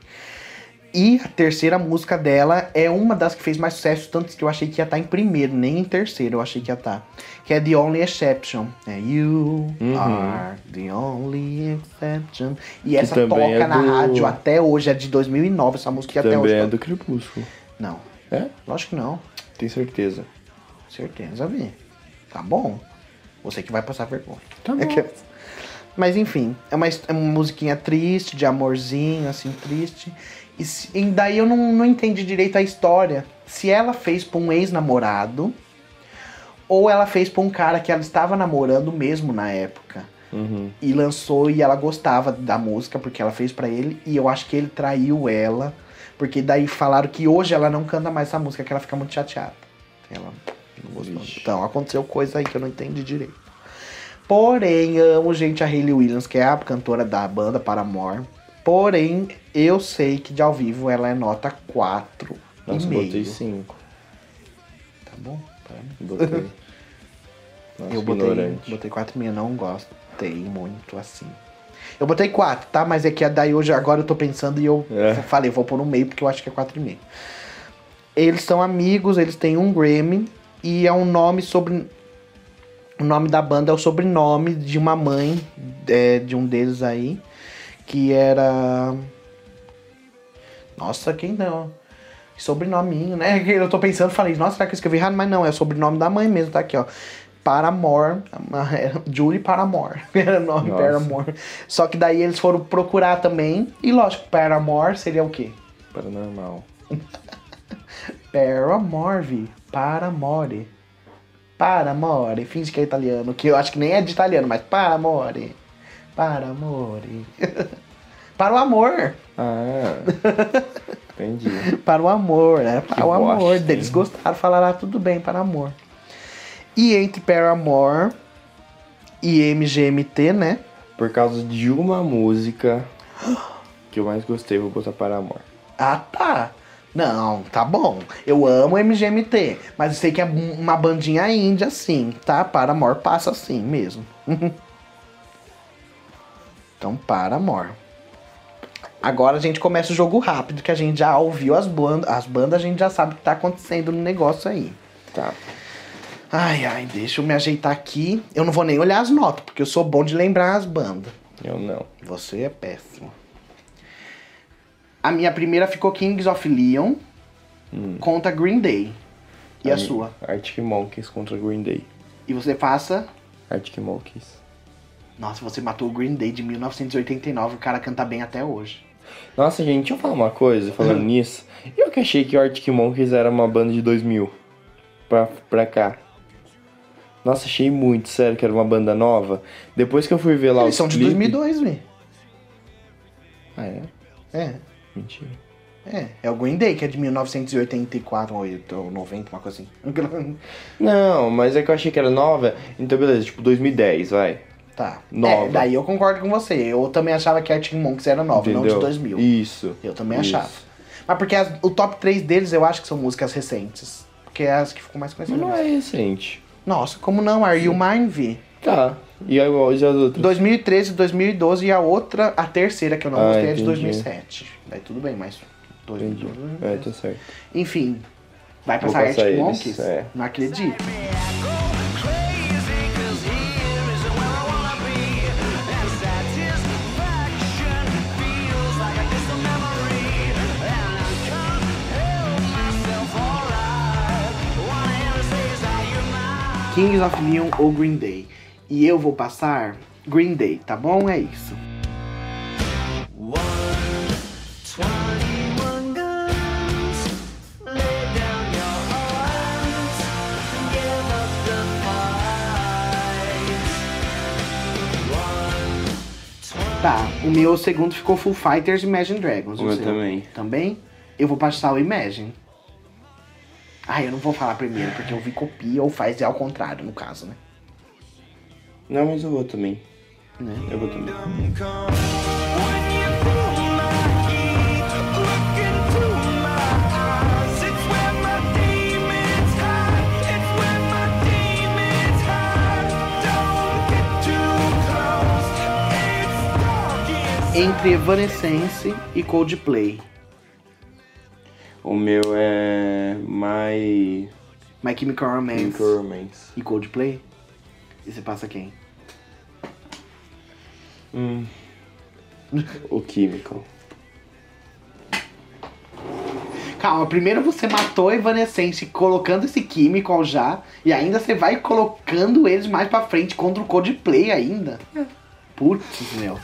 E a terceira música dela é uma das que fez mais sucesso, tanto que eu achei que ia estar em primeiro, nem em terceiro eu achei que ia estar. Que é The Only Exception. É You Are The Only Exception. E essa também toca é na do- rádio até hoje, é de 2009 essa música e até Também hoje. é toca. do Crepúsculo. Não, É? lógico que não. Tenho certeza. Certeza, Vi. Tá bom. Você que vai passar vergonha. Tá bom. É que- Mas enfim, é uma, é uma musiquinha triste, de amorzinho, assim, triste. E, se- e daí eu não, não entendi direito a história. Se ela fez pra um ex-namorado Ou ela fez pra um cara que ela estava namorando mesmo na época. Uhum. E lançou e ela gostava da música porque ela fez pra ele. E eu acho que ele traiu ela. Porque daí falaram que hoje ela não canta mais essa música, que ela fica muito chateada. Ela não gostou. Vixe. Então aconteceu coisa aí que eu não entendi direito. Porém, amo, gente, a Hayley Williams, que é a cantora da banda Paramore. Porém, eu sei que de ao vivo ela é nota 4 Nossa, e meio. botei 5. Tá bom? Pra mim. Botei. Nossa, eu botei, ignorante. botei 4,5, não gostei muito assim. Eu botei 4, tá? Mas é que a daí hoje, agora eu tô pensando e eu É. falei, vou pôr no meio porque eu acho que é 4,5. Eles são amigos, eles têm um Grammy e é um nome sobre. O nome da banda é o sobrenome de uma mãe é, de um deles aí, que era. Nossa, quem não? Sobrenominho, né? Eu tô pensando, falei, nossa, será que eu escrevi errado? Mas não, é o sobrenome da mãe mesmo, tá aqui, ó. Paramore, Julie Paramore, era o nome Nossa. Paramore. Só que daí eles foram procurar também, e lógico, Paramore seria o quê? Paranormal. Paramore. Paramore. Paramore. Finge que é italiano, que eu acho que nem é de italiano, mas Paramore. Paramore. Para o amor. Ah, entendi. Para o amor, né? Para o amor. bosta, Eles gostaram, falaram ah, tudo bem, para amor. E entre Paramore e MGMT, né? Por causa de uma música que eu mais gostei, vou botar Paramore. Ah, tá. Não, tá bom. Eu amo MGMT, mas eu sei que é uma bandinha índia, assim, tá? Paramore passa assim mesmo. então, Paramore. Agora a gente começa o jogo rápido, que a gente já ouviu as bandas, as bandas a gente já sabe o que tá acontecendo no negócio aí. Tá. Ai, ai, deixa eu me ajeitar aqui. Eu não vou nem olhar as notas, porque eu sou bom de lembrar as bandas. Eu não. Você é péssimo. A minha primeira ficou Kings of Leon contra Green Day. E a, mi- sua? Arctic Monkeys contra Green Day. E você passa. Arctic Monkeys. Nossa, você matou o Green Day de 1989. O cara canta bem até hoje. Nossa, gente, deixa eu falar uma coisa, falando nisso. Eu que achei que o Arctic Monkeys era uma banda de 2000 pra, pra cá. Nossa, achei muito sério que era uma banda nova. Depois que eu fui ver lá Eles os são de clipes- 2002, vi. Ah, é? É. Mentira. É. É o Green Day, que é de 1984 ou 8, ou 90, uma coisa assim. Não, mas é que eu achei que era nova. Então, beleza, tipo 2010, vai. Tá. Nova. É, daí eu concordo com você. Eu também achava que Arctic Monkeys era nova, não de Entendeu? 2000. Isso. Eu também Isso. achava. Mas porque as- o top 3 deles eu acho que são músicas recentes. Porque é as que ficam mais Mas conhecidas. não é recente. Nossa, como não? Are You Mine, Vi? Tá. E aí, e as outras? 2013, 2012 e a outra, a terceira que eu não Ah, gostei é de entendi. 2007. Daí tudo bem, mas... Entendi. 2012, É, tá certo. Enfim, vai passar Arctic Monkeys? é. Não acredito. Kings of Leon ou Green Day. E eu vou passar Green Day, tá bom? É isso. Tá, o meu segundo ficou Full Fighters Imagine Dragons. O meu também. Também? Eu vou passar o Imagine. Ah, eu não vou falar primeiro, porque eu vi copia ou faz é ao contrário, no caso, né? Não, mas eu vou também. Né? Eu vou também. Entre Evanescence e Coldplay. O meu é My My Chemical Romance Chemical Romance. e Coldplay. E você passa quem? Hum. O Chemical. Calma, primeiro você matou a Evanescence colocando esse Chemical já, e ainda você vai colocando eles mais pra frente contra o Coldplay ainda. Putz, meu.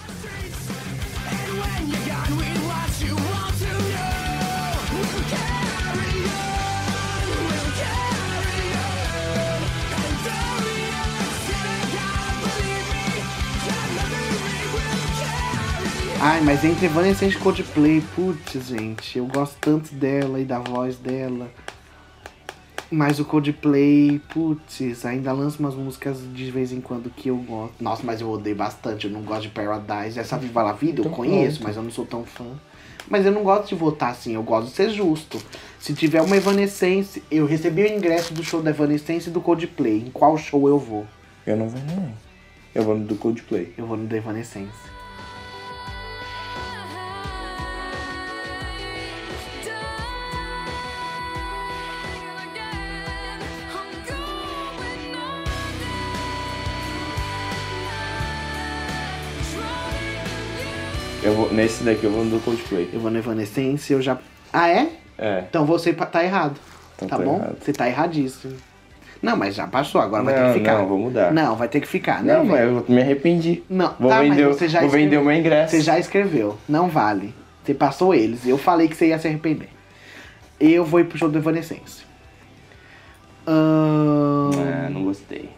Ai, mas entre Evanescence e Coldplay, putz, gente, eu gosto tanto dela e da voz dela. Mas o Coldplay, putz, ainda lança umas músicas de vez em quando que eu gosto. Nossa, mas eu odeio bastante, eu não gosto de Paradise. Essa Viva La Vida eu Então conheço, mas eu não sou tão fã. Mas eu não gosto de votar assim, eu gosto de ser justo. Se tiver uma Evanescence, eu recebi o ingresso do show da Evanescence e do Coldplay. Em qual show eu vou? Eu não vou não. Eu vou no do Coldplay. Eu vou no da Evanescence. Eu vou, nesse daqui eu vou no Coldplay. Eu vou no Evanescence, eu já. Ah, é? É. Então você tá errado. Então tá tô bom? errado. Você tá erradíssimo. Não, mas já passou, agora vai ter Não, que ficar. não, vou mudar. Não, vai ter que ficar. Não, Não, mas eu me arrependi. Não, Vou tá, mas vender, o- você já vou vender escreveu. o meu ingresso. Você já escreveu. Não vale. Você passou eles. Eu falei que você ia se arrepender. Eu vou ir pro show do Evanescence. Ahn, Ah, não gostei.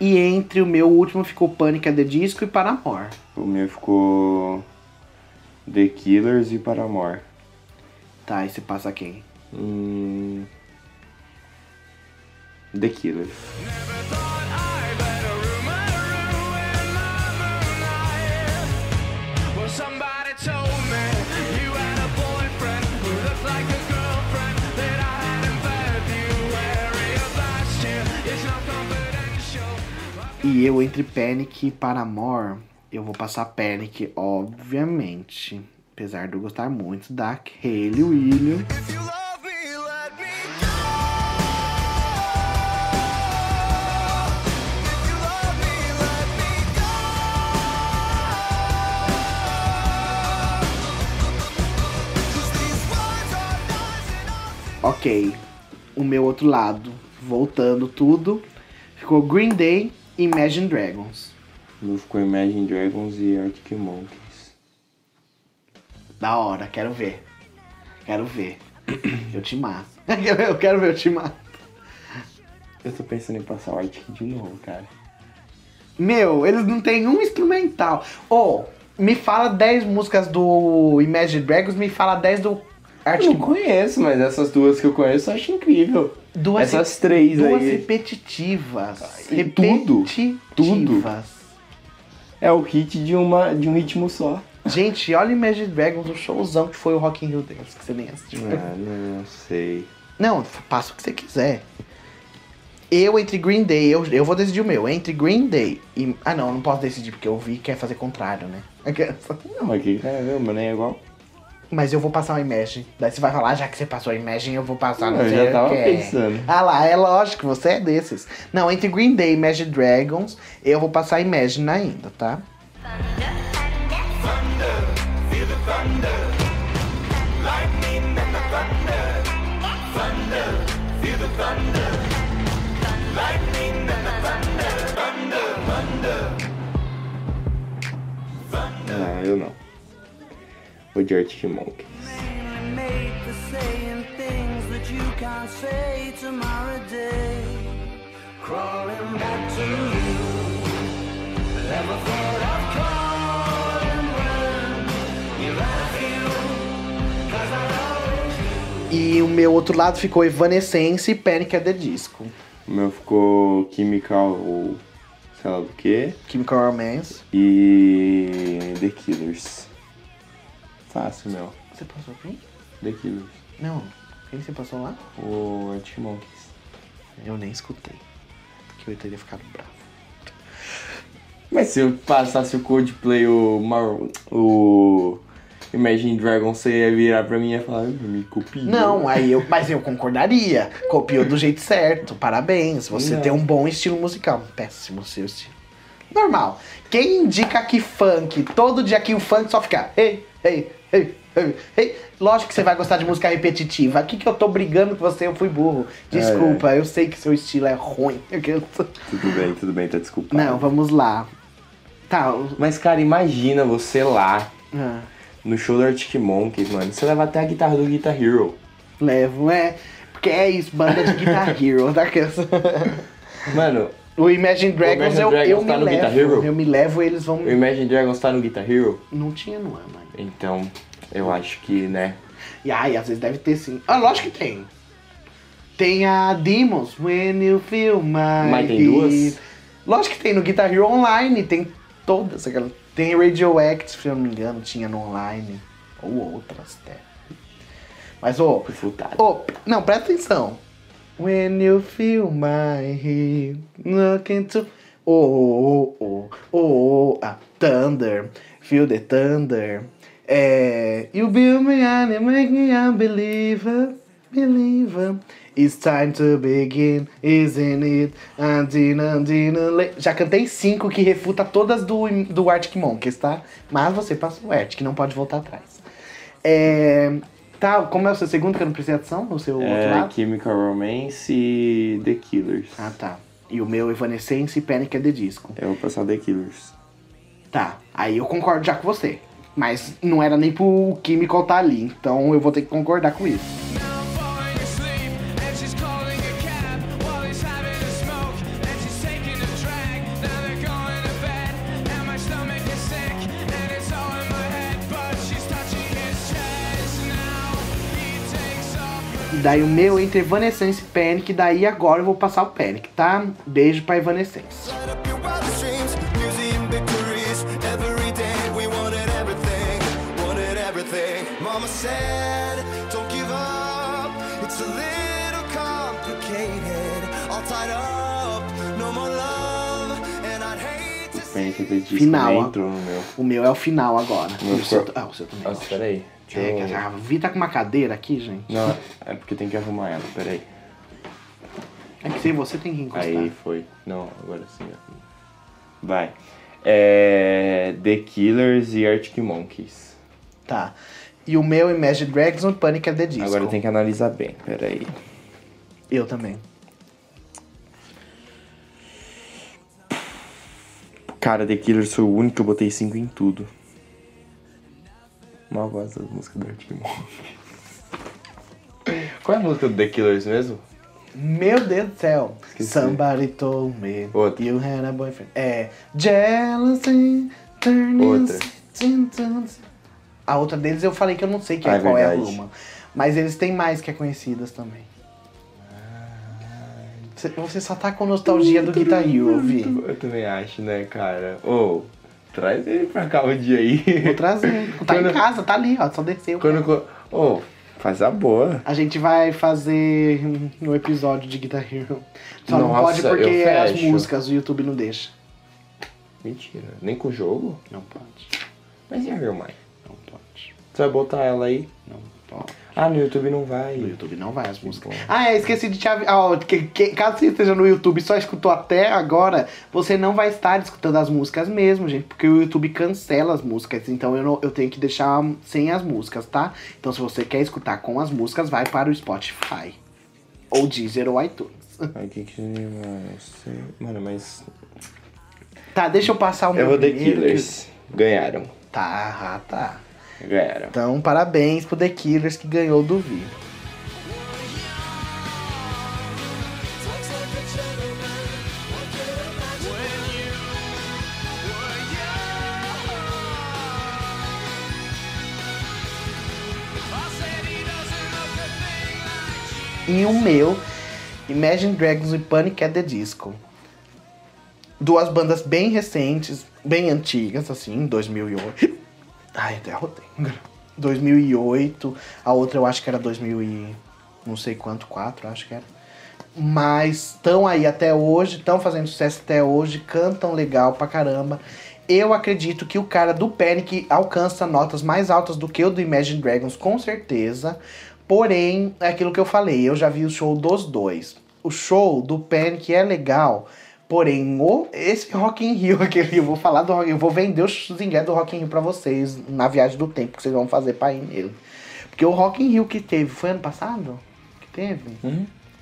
E entre o meu último ficou Panic! at the Disco e Paramore. O meu ficou The Killers e Paramore. Tá, e você passa quem? Hum... The Killers. Well, E eu entre Panic e Paramore, eu vou passar Panic, obviamente. Apesar de eu gostar muito da Hayley Williams. Ok, o meu outro lado, voltando tudo, ficou Green Day Imagine Dragons. Meu ficou Imagine Dragons e Arctic Monkeys. Da hora, quero ver. Quero ver. Eu te mato. Eu quero ver eu te mato. Eu tô pensando em passar o Arctic de novo, cara. Meu, eles não tem um instrumental. Ô, me fala 10 músicas do Imagine Dragons, me fala 10 do Eu Arctic não Monkeys. conheço, mas essas duas que eu conheço eu acho incrível. Duas Essas três Duas aí. repetitivas. E tudo, repetitivas. É o hit de, uma, de um ritmo só. Gente, olha Imagine Dragons, o showzão que foi o Rock in Rio Dance, que você nem assistiu. Ah, não sei. Não, passa o que você quiser. Eu entre Green Day, eu, eu vou decidir o meu. Entre Green Day e. Ah não, não posso decidir porque eu vi que quer fazer contrário, né? Não, que cara, meu, mano, é igual. Mas eu vou passar o Imagine. Daí você vai falar, já que você passou a Imagine, eu vou passar no Eu já tava pensando. Ah lá, é lógico, você é desses. Não, entre Green Day e Imagine Dragons, eu vou passar Imagine ainda, tá? Ah, eu não. Vou de Arctic. Crawling back to you. Never thought E o meu outro lado ficou Evanescence e Panic! at the Disco. O meu ficou Chemical, sei lá do que, Chemical Romance. e The Killers. Fácil, meu. Você passou quem? The Killers. Não, quem você passou lá? O Arctic Monkeys. Eu nem escutei. Porque eu teria ficado bravo. Mas se eu passasse o Coldplay, o, Mar o Imagine Dragons, você ia virar pra mim e ia falar, "Ah, me copia. Não, aí eu. Mas eu concordaria. Copiou do jeito certo. Parabéns. Você Não. tem um bom estilo musical. Péssimo seu estilo. Normal. Quem indica que funk, todo dia que o funk só fica. Ei, ei, ei, ei, ei. Lógico que você vai gostar de música repetitiva. Aqui que eu tô brigando com você, eu fui burro. Desculpa, eu sei que seu estilo é ruim. Tudo bem, tudo bem, tá desculpado. Não, vamos lá. Tá. o- Mas, cara, imagina você lá, ah, no show do Arctic Monkeys, mano. Você leva até a guitarra do Guitar Hero. levo, é. Porque é isso, banda de Guitar Hero. Daquelas. Mano, O Imagine Dragons, Imagine eu, Dragons eu tá me levo. Hero? Eu me levo eles vão. O Imagine Dragons tá no Guitar Hero? Não tinha no ano ainda. Então, eu acho que, né? E ai, às vezes deve ter sim. Ah, lógico que tem. Tem a Demons, When You Feel My Mas tem duas? Lógico que tem no Guitar Hero Online, tem todas aquelas. Tem Radioactive, se eu não me engano, tinha no online. Ou outras até. Mas, ô, Refutado. ô, não, presta atenção. When you feel my heat, looking to. Oh, oh, oh, oh, oh, ah, thunder, feel the thunder. É, you build me and you make me a believer, believer. It's time to begin, isn't it? Andina, andina, Já cantei cinco que refuta todas do, do Arctic Monkeys, tá? Mas você passou o Arctic, não pode voltar atrás. É, tá, como é o seu segundo que eu não prestei atenção? O seu outro É, lado? Chemical Romance e The Killers. Ah, tá. E o meu Evanescence e Panic! at the Disco. Eu vou passar The Killers. Tá, aí eu concordo já com você. Mas não era nem pro Chemical tá ali, então eu vou ter que concordar com isso. Daí o meu entre Evanescence e Panic, daí agora eu vou passar o Panic, tá? Beijo pra Evanescence. The Disco Final, nem ó. entrou no meu. O meu é o final agora. Meu E o seu, ah, o seu também. Nossa, peraí. Deixa É, eu... a Vi tá com uma cadeira aqui, gente. Não, é porque tem que arrumar ela, peraí. É que se você tem que encostar. Aí foi. Não, agora sim. Vai. É... The Killers e Arctic Monkeys. Tá. E o meu Imagine Dragons Panic! at the Disco. Agora tem que analisar bem, peraí. Eu também. Cara, The Killers foi o único que eu botei 5 em tudo. Mal gosto das músicas do Arctic Monkeys. Qual é a música do The Killers mesmo? Meu Deus do céu. Esqueci. Somebody told me Outra. you had a boyfriend. É Jealousy turning Outra. into- A outra deles eu falei que eu não sei que Ah, é, é qual é a. Ruma. Mas eles têm mais que é conhecidas também. Você- só tá com nostalgia do Guitar Hero, Vi. Eu também acho, né, cara? Ô, traz ele pra cá um dia aí. Vou trazer. Tá em Quando- casa, tá ali, ó. Só desceu. Quando. co- Ô, faz a boa. A gente vai fazer um- episódio de Guitar Hero. Só não Nossa, pode porque as músicas o YouTube não deixa. Mentira. Nem com o jogo? Não pode. Mas e a Real Mãe? Não pode. Você vai botar ela aí? Não pode. Ah, no YouTube não vai. No YouTube não vai as músicas. Ah, é, esqueci de te avisar. ó, que, que- caso você esteja no YouTube e só escutou até agora, você não vai estar escutando as músicas mesmo, gente. Porque o YouTube cancela as músicas. Então eu, não- eu tenho que deixar sem as músicas, tá? Então se você quer escutar com as músicas, vai para o Spotify. Ou Deezer ou iTunes. Ai, que que. Mano, Mano, mas. Tá, deixa eu passar o meu Eu vou The primeiro que- Killers. Ganharam. Tá, tá. Então, parabéns pro The Killers que ganhou do Vi. E o meu, Imagine Dragons e Panic! at the Disco. Duas bandas bem recentes, bem antigas, assim, 2008. Ai, até arrotei. 2008, a outra eu acho que era 2000 e não sei quanto, 4, acho que era. Mas estão aí até hoje, estão fazendo sucesso até hoje, cantam legal pra caramba. Eu acredito que o cara do Panic alcança notas mais altas do que o do Imagine Dragons, com certeza. Porém, é aquilo que eu falei, eu já vi o show dos dois. O show do Panic é legal, porém, o, esse Rock in Rio, aquele, eu vou falar do Rock, eu vou vender os ingressos do Rock in Rio pra vocês na viagem do tempo que vocês vão fazer pra ir nele. Porque o Rock in Rio que teve, foi ano passado? Que teve?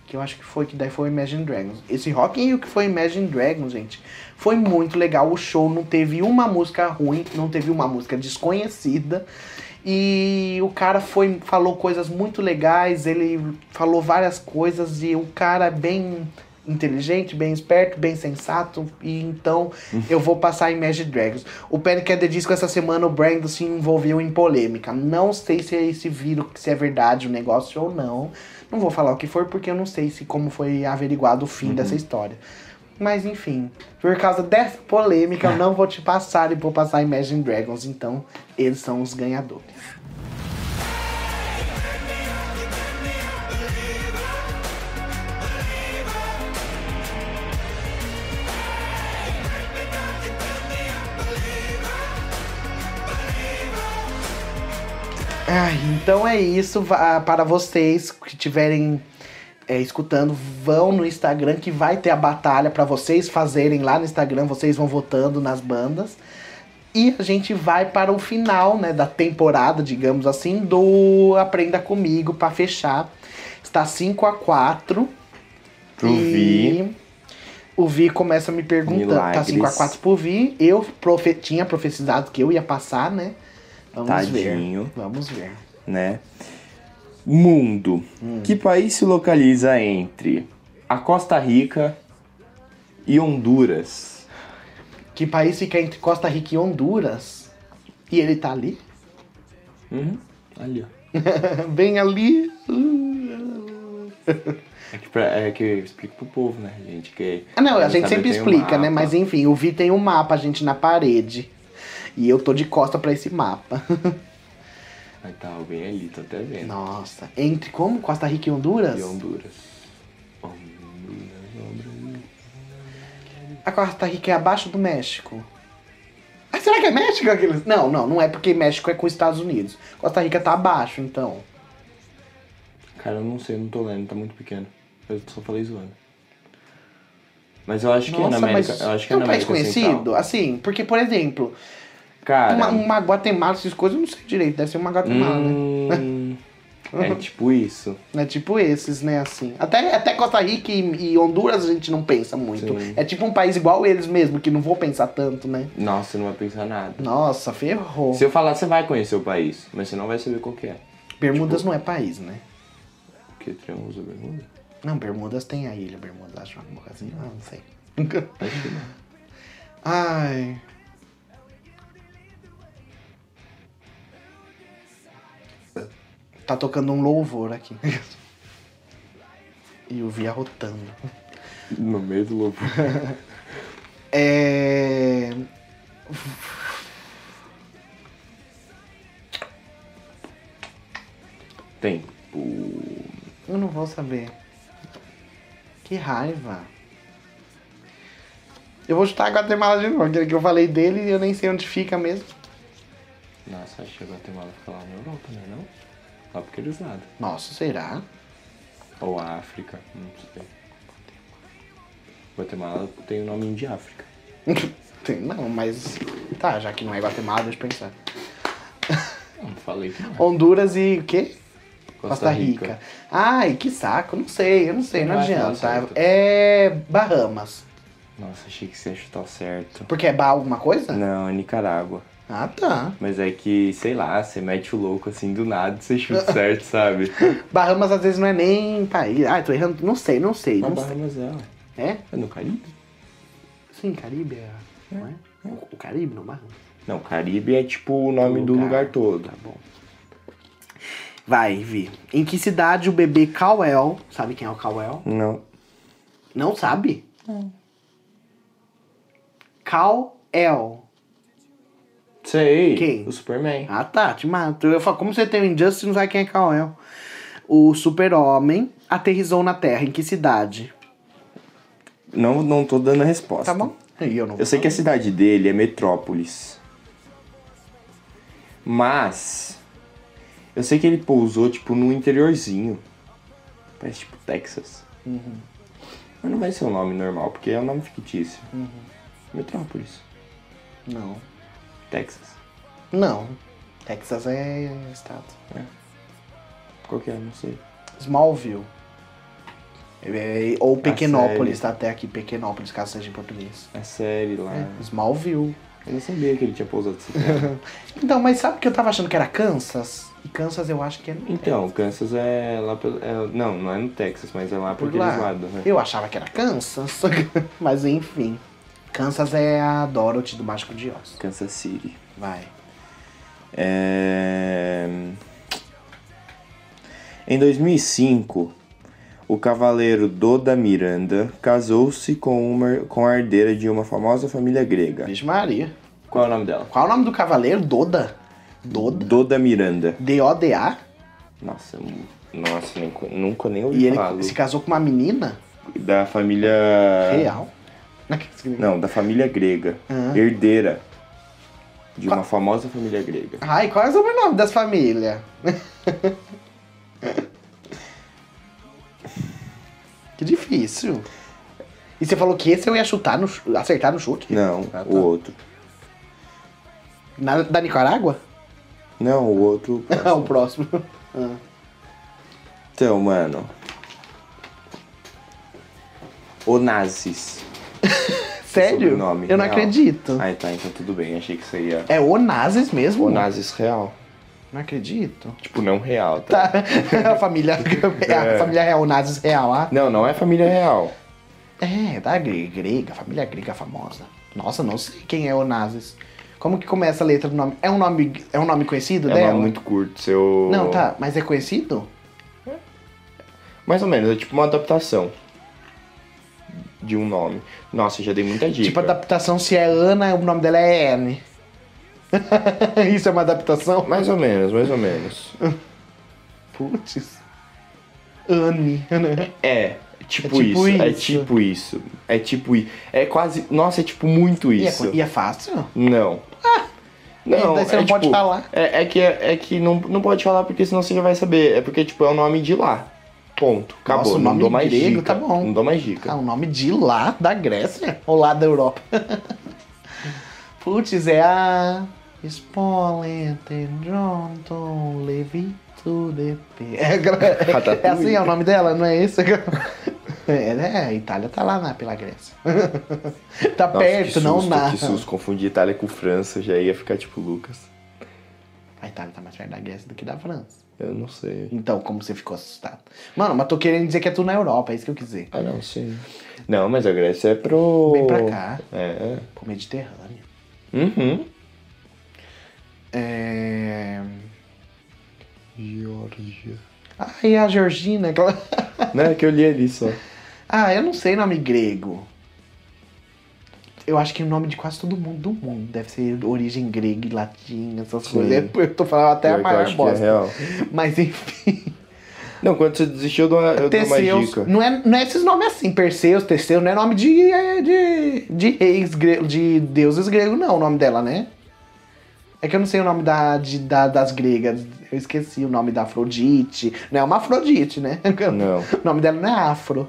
Que eu acho que foi, que daí foi o Imagine Dragons. Esse Rock in Rio que foi Imagine Dragons, gente, foi muito legal. O show não teve uma música ruim, não teve uma música desconhecida. E o cara foi falou coisas muito legais, ele falou várias coisas e o cara é bem inteligente, bem esperto, bem sensato. E então eu vou passar em Magic Dragons. O Panic! at the Disco essa semana o Brandon se envolveu em polêmica. Não sei se é esse vírus, se é verdade o negócio ou não. Não vou falar o que for porque eu não sei se como foi averiguado o fim dessa história. Mas enfim, por causa dessa polêmica, eu não vou te passar e vou passar Imagine Dragons. Então, eles são os ganhadores. Ai, então é isso. Va- Para vocês que estiverem é, escutando, vão no Instagram que vai ter a batalha para vocês fazerem lá no Instagram. Vocês vão votando nas bandas. E a gente vai para o final né, da temporada, digamos assim, do Aprenda Comigo para fechar. Está 5 a 4 Pro e Vi. O Vi começa me perguntando. Tá 5 a Milagres. 4 pro Vi. Eu profe tinha profetizado que eu ia passar, né? Vamos Tadinho. ver. Vamos ver. né? Mundo. Hum. Que país se localiza entre a Costa Rica e Honduras? Que país fica entre Costa Rica e Honduras? E ele tá ali? Uhum. Ali, ó. Bem ali. É que, pra- é que eu explico pro povo, né, gente? Que Ah, não, a gente sempre tem um explica, né? Mas enfim, o Vi tem um mapa, a gente na parede. E eu tô de costa pra esse mapa. Aí tá alguém ali, tô até vendo. Nossa. Entre como? Costa Rica e Honduras? E Honduras. Honduras, Honduras. A Costa Rica é abaixo do México. Ah, será que é México aqueles? Não, não, não é porque México é com os Estados Unidos. Costa Rica tá abaixo, então. Cara, eu não sei, não tô lendo, tá muito pequeno. Eu só falei zoando. Mas eu acho que é na América. Eu acho que é é um na país América conhecido? Central. Assim, porque, por exemplo, Cara. uma, uma Guatemala, essas coisas, eu não sei direito. Deve ser uma Guatemala, né? hum, é tipo isso. É tipo esses, né, assim. Até, até Costa Rica e, e Honduras a gente não pensa muito. Sim. É tipo um país igual eles mesmo, que não vou pensar tanto, né? Nossa, não vai pensar nada. Nossa, ferrou. Se eu falar, você vai conhecer o país, mas você não vai saber qual que é. Bermudas tipo- não é país, né? Porque Triângulo da Bermuda? Não, Bermudas tem a ilha Bermudas, acho uma coisa assim. Ah, não sei. Acho que não. Ai. Tá tocando um louvor aqui. E o Vi arrotando. No meio do lobo. É. Tempo. Eu não vou saber. Que raiva. Eu vou chutar a Guatemala de novo, aquele que eu falei dele e eu nem sei onde fica mesmo. Nossa, acho que a Guatemala fica lá na Europa, né? Não? Lá pro aqueles lados. Nossa, será? Ou a África, não sei. Guatemala tem o nome de África. Tem, não, mas. Tá, já que não é Guatemala, deixa eu pensar. Não, falei que não. é. Honduras e o quê? Costa Costa Rica. Rica. Ai, que saco, não sei, eu não sei, não não adianta. certo. É Bahamas. Nossa, achei que você ia chutar certo. Porque é ba alguma coisa? Não, é Nicarágua. Ah, tá. Mas é que, sei lá, você mete o louco assim do nada e você chuta certo, sabe? Bahamas às vezes não é nem país. Ai, tô errando. Não sei, não sei. Não sei. Bahamas é, ó. É? É no Caribe? Sim, Caribe é. Não é? O Caribe, não Bahamas. Não, Caribe é tipo o nome do lugar todo. Tá bom. Vai, Vi. Em que cidade o bebê Cauel. Sabe quem é o Cauel? Não. Não sabe? Cal-El. Sei. Quem? O Superman. Ah tá, te mato. Eu falo, como você tem o Injustice, não sabe quem é Cal-El. O super-homem aterrizou na Terra. Em que cidade? Não, não tô dando a resposta. Tá bom? E eu não Eu sei que a cidade dele é Metrópolis. Mas. Eu sei que ele pousou, tipo, no interiorzinho. Parece tipo Texas. Mas não vai ser um nome normal, porque é um nome fictício. Metrópolis. Não. Texas. Não. Texas é estado. Qual que é? Não sei. Smallville. É, ou Pequenópolis, tá até aqui, Pequenópolis, caso seja em português. A série lá. É, Smallville. Eu não sabia que ele tinha pousado terra. Então, mas sabe que eu tava achando que era Kansas? E Kansas eu acho que é no Então, Kansas é lá pelo. é- não, não é no Texas, mas é lá por por aqueles lá. lados, né? Eu achava que era Kansas. mas enfim. Kansas é a Dorothy do Mágico de Oz. Kansas City. Vai. É... Em 2005, o cavaleiro Doda Miranda casou-se com, uma, com a herdeira de uma famosa família grega. Vixe Maria. Qual é o nome dela? Qual é o nome do cavaleiro? Doda? Doda? Doda Miranda. D-O-D-A? Nossa, nossa, nem nunca nem E ouvi ele falar. se casou com uma menina Da família... real. Não, da família grega. Ah. Herdeira. De Qual- uma famosa família grega. Ai, qual é o sobrenome das famílias? que difícil. E você falou que esse eu ia chutar, no, acertar no chute? Não, Ah, tá. o outro. Na- da Nicarágua? Não, o outro. o próximo. Ah. Então, mano. Onassis. Sério? sobrenome eu não real. acredito. Ah, tá, então tudo bem. Achei que isso aí ia. É Onassis mesmo? Onassis real. Não acredito. Tipo, não real, tá? Tá. a família, a É. família real Onassis real, ah? Não, não é família real. É, da grega, família grega famosa. Nossa, não sei quem é Onassis. Como que começa a letra do nome? É um nome, é um nome conhecido É um dela? nome muito curto. Seu. Não, tá, mas é conhecido? Mais ou menos, é tipo uma adaptação. De um nome. Nossa, já dei muita dica. Tipo, adaptação, se é Ana, o nome dela é Anne. Isso é uma adaptação? Mais ou menos, mais ou menos. Putz. Anne. né? É, tipo, É tipo isso, É isso. tipo isso. É tipo isso. É quase. Nossa, é tipo muito E é, isso. e é fácil? Não. Não, daí você é não pode tipo- falar. É, é que, é que não, não pode falar porque senão você já vai saber. É porque, tipo, é o nome de lá. Ponto. Acabou. Nossa, não dou mais grego, dica. tá bom. Não dou mais dica. Ah, o nome de lá, da Grécia? Ou lá da Europa? Putz, é a... Spolente, Jonton, Levi, to the. É, é, é assim, é o nome dela, não é esse? É, né? A Itália tá lá na, pela Grécia. tá Nossa, perto, que não susto, na... Que susto, confundir Itália com França, já ia ficar tipo Lucas. A Itália tá mais perto da Grécia do que da França. Eu não sei. Então, como você ficou assustado? Mano, mas tô querendo dizer que é tudo na Europa, é isso que eu quis dizer. Ah, não, sim. Não, mas a Grécia é pro. Bem pra cá. É. Pro Mediterrâneo. Uhum. É... Georgia. Ah, e a Georgina? aquela- Não, é que eu li ali só. ah, eu não sei nome grego. Eu acho que o nome de quase todo mundo do mundo deve ser origem grega e latim, essas Sim. coisas. Eu tô falando até a eu maior é bosta. real. Mas enfim. Não, quando você desistiu, eu dou uma, eu dou uma Teseus. dica. Não é, não é esses nomes assim, Perseus, Teseu, não é nome de, é, de, de reis gregos, de deuses gregos, não, o nome dela, né? É que eu não sei o nome da, de, da- das gregas. Eu esqueci o nome da Afrodite. Não é uma Afrodite, né? Não. O nome dela não é Afro.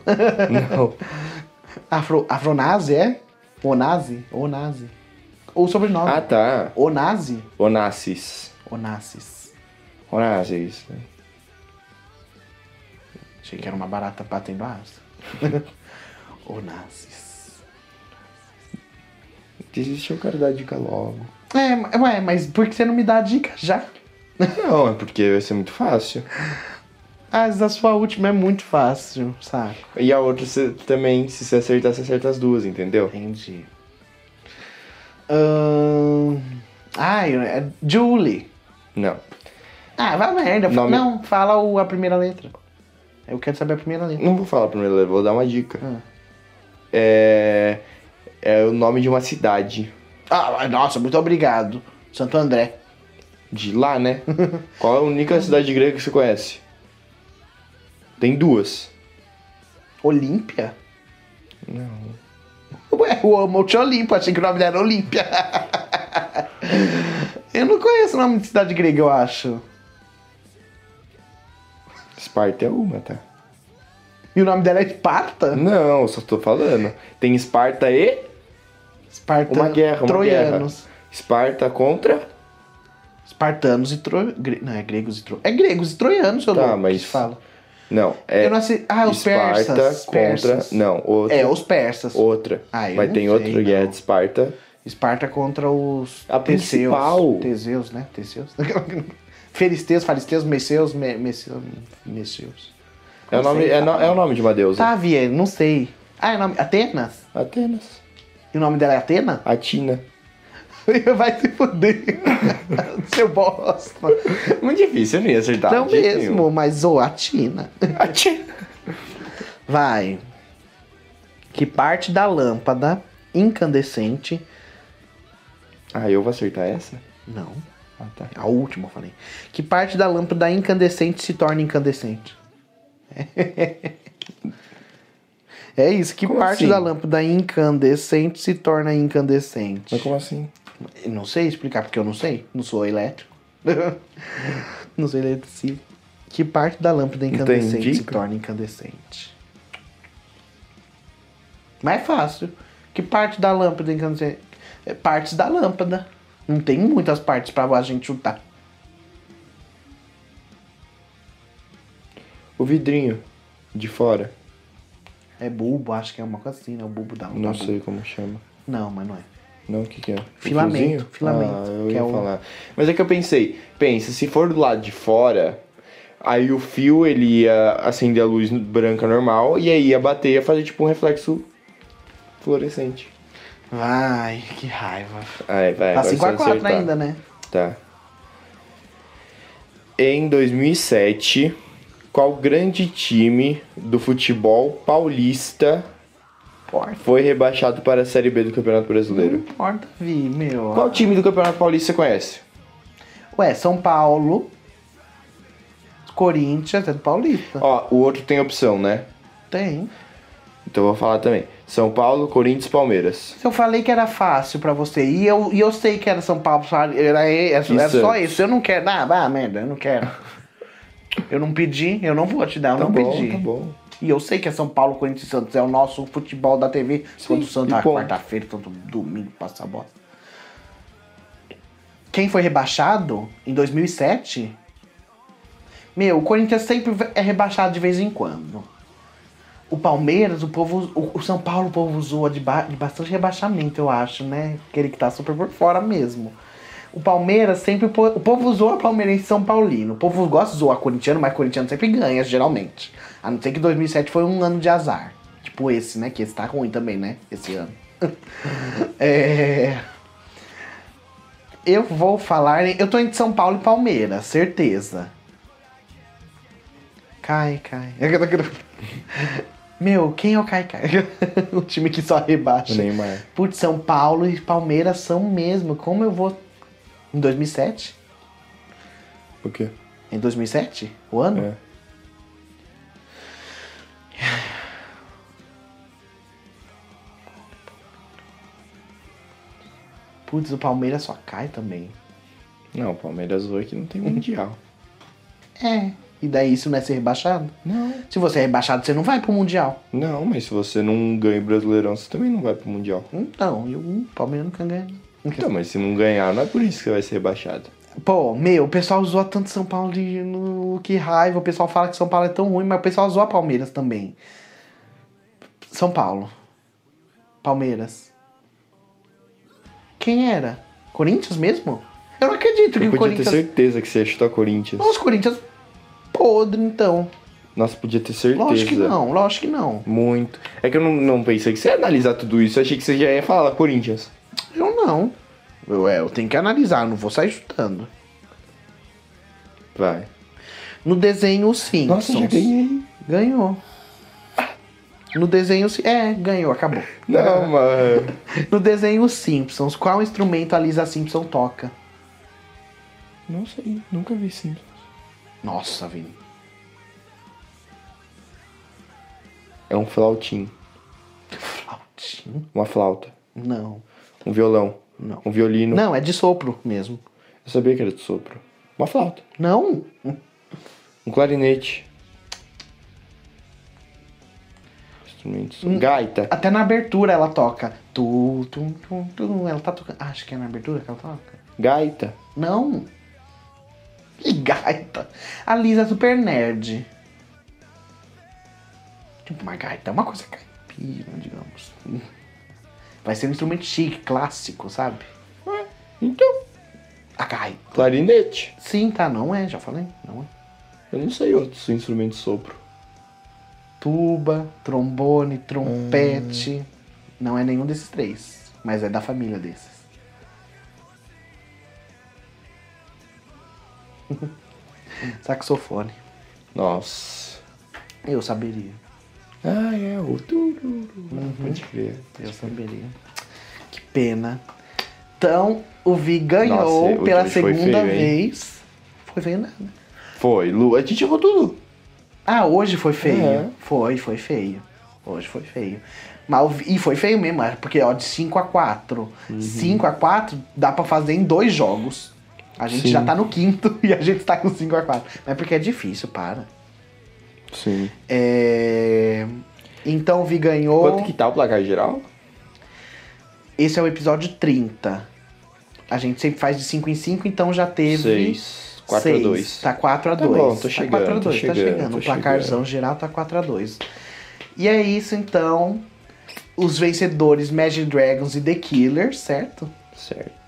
Não. Afro, Afronazi, é? Onazi? Onazi. Ou sobrenome. Ah, tá. Onazi? Onassis. Onassis. Onassis. né? Achei que era uma barata batendo asa. Onassis. Desistiu, eu quero dar dica logo. É, ué, mas por que você não me dá a dica já? Não, é porque vai ser muito fácil. Ah, essa sua última é muito fácil, sabe? E a outra você também, se você acertar, você acerta as duas, entendeu? Entendi. Ah, é Julie. Não. Ah, vai merda. Nome- Não, fala o- a primeira letra. Eu quero saber a primeira letra. Não vou falar primeiro, eu vou dar uma dica. Ah. É. É o nome de uma cidade. Ah, nossa, muito obrigado. Santo André. De lá, né? Qual é a única cidade grega que você conhece? Tem duas. Olímpia? Não. Ué, o Monte Olimpo, achei que o nome dela era Olímpia. eu não conheço o nome de cidade grega, eu acho. Esparta é uma, tá? E o nome dela é Esparta? Não, só tô falando. Tem Esparta e Esparta... uma guerra, uma Troianos. guerra. Esparta contra. Espartanos e tro... Não, é gregos e tro... É gregos e troianos, seu Tá, louco, mas- fala. Não, é. Eu não. Ah, os Esparta persas. contra. persas. Não, outra. É, os persas. Outra. Ah, eu Mas tem sei, outra guerra não. de Esparta Esparta contra os A principal. Teseus. Teseus, né? Teseus. Filisteus, falisteus, Messeus, me, Messeus, Messeus. É o, nome, é, no- é o nome de uma deusa. Tá, Vie, não sei. Ah, é o nome... Atenas? Atenas. E o nome dela é Atena? Atina. Vai se fuder. Seu bosta. Muito difícil, eu não ia acertar. Não mesmo, nenhum. mas ô, Atina. Atina. Vai. Que parte da lâmpada incandescente. Ah, eu vou acertar essa? Não, Ah, tá. a última eu falei. Que parte da lâmpada incandescente se torna incandescente? É isso, que Como parte assim? da lâmpada incandescente se torna incandescente? Mas como assim? Eu Não sei explicar porque eu não sei, não sou elétrico. não sou eletricista. Que parte da lâmpada incandescente se indica? torna incandescente? Mais fácil. Que parte da lâmpada incandescente? É partes da lâmpada. Não tem muitas partes pra a gente chutar. O vidrinho de fora. É bulbo, acho que é uma coisa assim, né? O bulbo da Não da sei como chama. Não, mas não é. Não, o que, que é? Filamento, filamento, Ah, eu que ia é o- falar. Mas é que eu pensei, pensa, se for do lado de fora, aí o fio ele ia acender a luz branca normal e aí ia bater e ia fazer tipo um reflexo fluorescente. Ai, que raiva. Vai, Tá agora 5 a você 4 acertar. ainda, né? Tá. Em 2007, qual grande time do futebol paulista Importa. foi rebaixado para a Série B do Campeonato Brasileiro? Importa, Vi, meu. Qual time do Campeonato Paulista você conhece? Ué, São Paulo. Corinthians, é do Paulista. Ó, o outro tem opção, né? Tem. Então eu vou falar também. São Paulo, Corinthians, Palmeiras. Se eu falei que era fácil pra você, e eu, e eu sei que era São Paulo, era, era, era só Santos. isso. Eu não quero. Ah, ah, merda, eu não quero. Eu não pedi, eu não vou te dar, eu Tá não bom, pedi. tá bom. E eu sei que é São Paulo, Corinthians e Santos. É o nosso futebol da TV. Quanto o Santos e na quarta-feira, tanto domingo passa a bola. Quem foi rebaixado em 2007? Meu, o Corinthians sempre é rebaixado de vez em quando. O Palmeiras, o povo. O, São Paulo, o povo zoa de, ba- de bastante rebaixamento, eu acho, né? Aquele que tá super por fora mesmo. O Palmeiras sempre. O po- o povo zoa palmeirense São Paulino. O povo gosta de zoar corintiano, mas corintiano sempre ganha, geralmente. A não ser que 2007 foi um ano de azar. Tipo esse, né? Que esse tá ruim também, né? Esse ano. é. Eu vou falar. Eu tô entre São Paulo e Palmeiras, certeza. Cai, cai. Meu, quem é o Cai Cai? o time que só rebaixa. O Neymar. Putz, São Paulo e Palmeiras são mesmo. Como eu vou. Em 2007? O quê? Em 2007? O ano? É. Putz, o Palmeiras só cai também. Não, o Palmeiras hoje que não tem mundial. É. E daí isso não é ser rebaixado? Não. Se você é rebaixado, você não vai pro Mundial. Não, mas se você não ganha o Brasileirão, você também não vai pro mundial. Então, e o Palmeiras nunca ganha. Então, mas se não ganhar, não é por isso que vai ser rebaixado. Pô, meu, o pessoal zoa tanto São Paulo de. no- Que raiva. O pessoal fala que São Paulo é tão ruim, mas o pessoal zoa Palmeiras também. São Paulo. Palmeiras. Quem era? Corinthians mesmo? Eu não acredito que Eu o podia Corinthians. ter certeza que você ia chutar Corinthians. Nossa, Corinthians podre, então. Nossa, podia ter certeza. Lógico que não, lógico que não. Muito. É que eu não, não pensei que você ia analisar tudo isso. Eu achei que você já ia falar Corinthians. Eu não. Eu, é, eu tenho que analisar, não vou sair chutando. Vai. No desenho Os Simpsons. Nossa, já ganhei. Ganhou. No desenho. É, ganhou, acabou. Não, mano. No desenho Os Simpsons, qual instrumento a Lisa Simpson toca? Não sei, nunca vi Simpsons. Nossa, Vini. É um flautim. Flautinho? Uma flauta. Não. Um violão. Não. Um violino. Não, é de sopro mesmo. Eu sabia que era de sopro. Uma flauta. Não. Um clarinete. Instrumentos. Hum. Gaita. Até na abertura ela toca. Tu, tu, tu, tu. Ela tá tocando. Acho que é na abertura que ela toca. Gaita. Não. Que gaita. A Lisa é super nerd. Tipo, uma gaita é uma coisa caipira, digamos. Vai ser um instrumento chique, clássico, sabe? Então, A cai. clarinete. Sim, tá, não é, já falei. Não é. Eu não sei outros instrumentos de sopro. Tuba, trombone, trompete. Não é nenhum desses três, mas é da família desses. Saxofone. Nossa. Eu saberia. Ah, é, o tururu. Pode crer. Eu saberia. Que pena. Então, o Vi ganhou Nossa, pela segunda feio, hein? vez. Foi feio nada. Foi, Lu. A gente errou tudo. Ah, hoje foi feio. É. Foi, foi feio. Hoje foi feio. Mas, e foi feio mesmo, é, porque ó, de 5 a 4. Uhum. 5 a 4 dá pra fazer em dois jogos. A gente Sim. já tá no quinto e a gente tá com 5 a 4. Mas porque é difícil, para. Sim. É... Então o Vi ganhou. Quanto que tá o placar geral? Esse é o episódio 30. A gente sempre faz de 5 em 5, então já teve. 6. 4 a Seis. 2. Tá 4 a Tá 2 bom, tô Tá chegando, 4 a tô 2 tá chegando, chegando. O placarzão geral tá 4 a 2 E é isso então. Os vencedores Magic Dragons e The Killers, certo? Certo.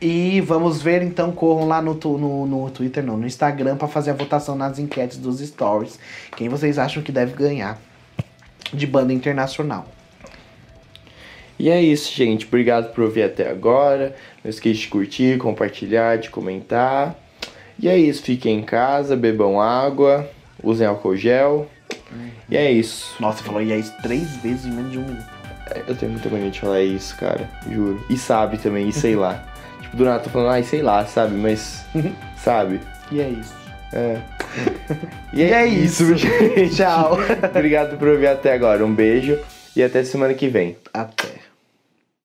E vamos ver então, corram lá no, no, no Twitter, não, no Instagram pra fazer a votação nas enquetes dos stories. Quem vocês acham que deve ganhar de banda internacional? E é isso, gente. Obrigado por ouvir até agora. Não esqueça de curtir, compartilhar, de comentar. E é isso. Fiquem em casa, bebam água, usem álcool gel. E é isso. Nossa, falou e é isso três vezes em menos de um minuto. Eu tenho muita mania de falar isso, cara. Juro. E sabe também, e sei lá. Tipo, do nada tô falando, ai, sei lá, sabe? Mas, sabe? E é isso. É. E é isso. gente. Tchau. Obrigado por ouvir até agora. Um beijo e até semana que vem. Até.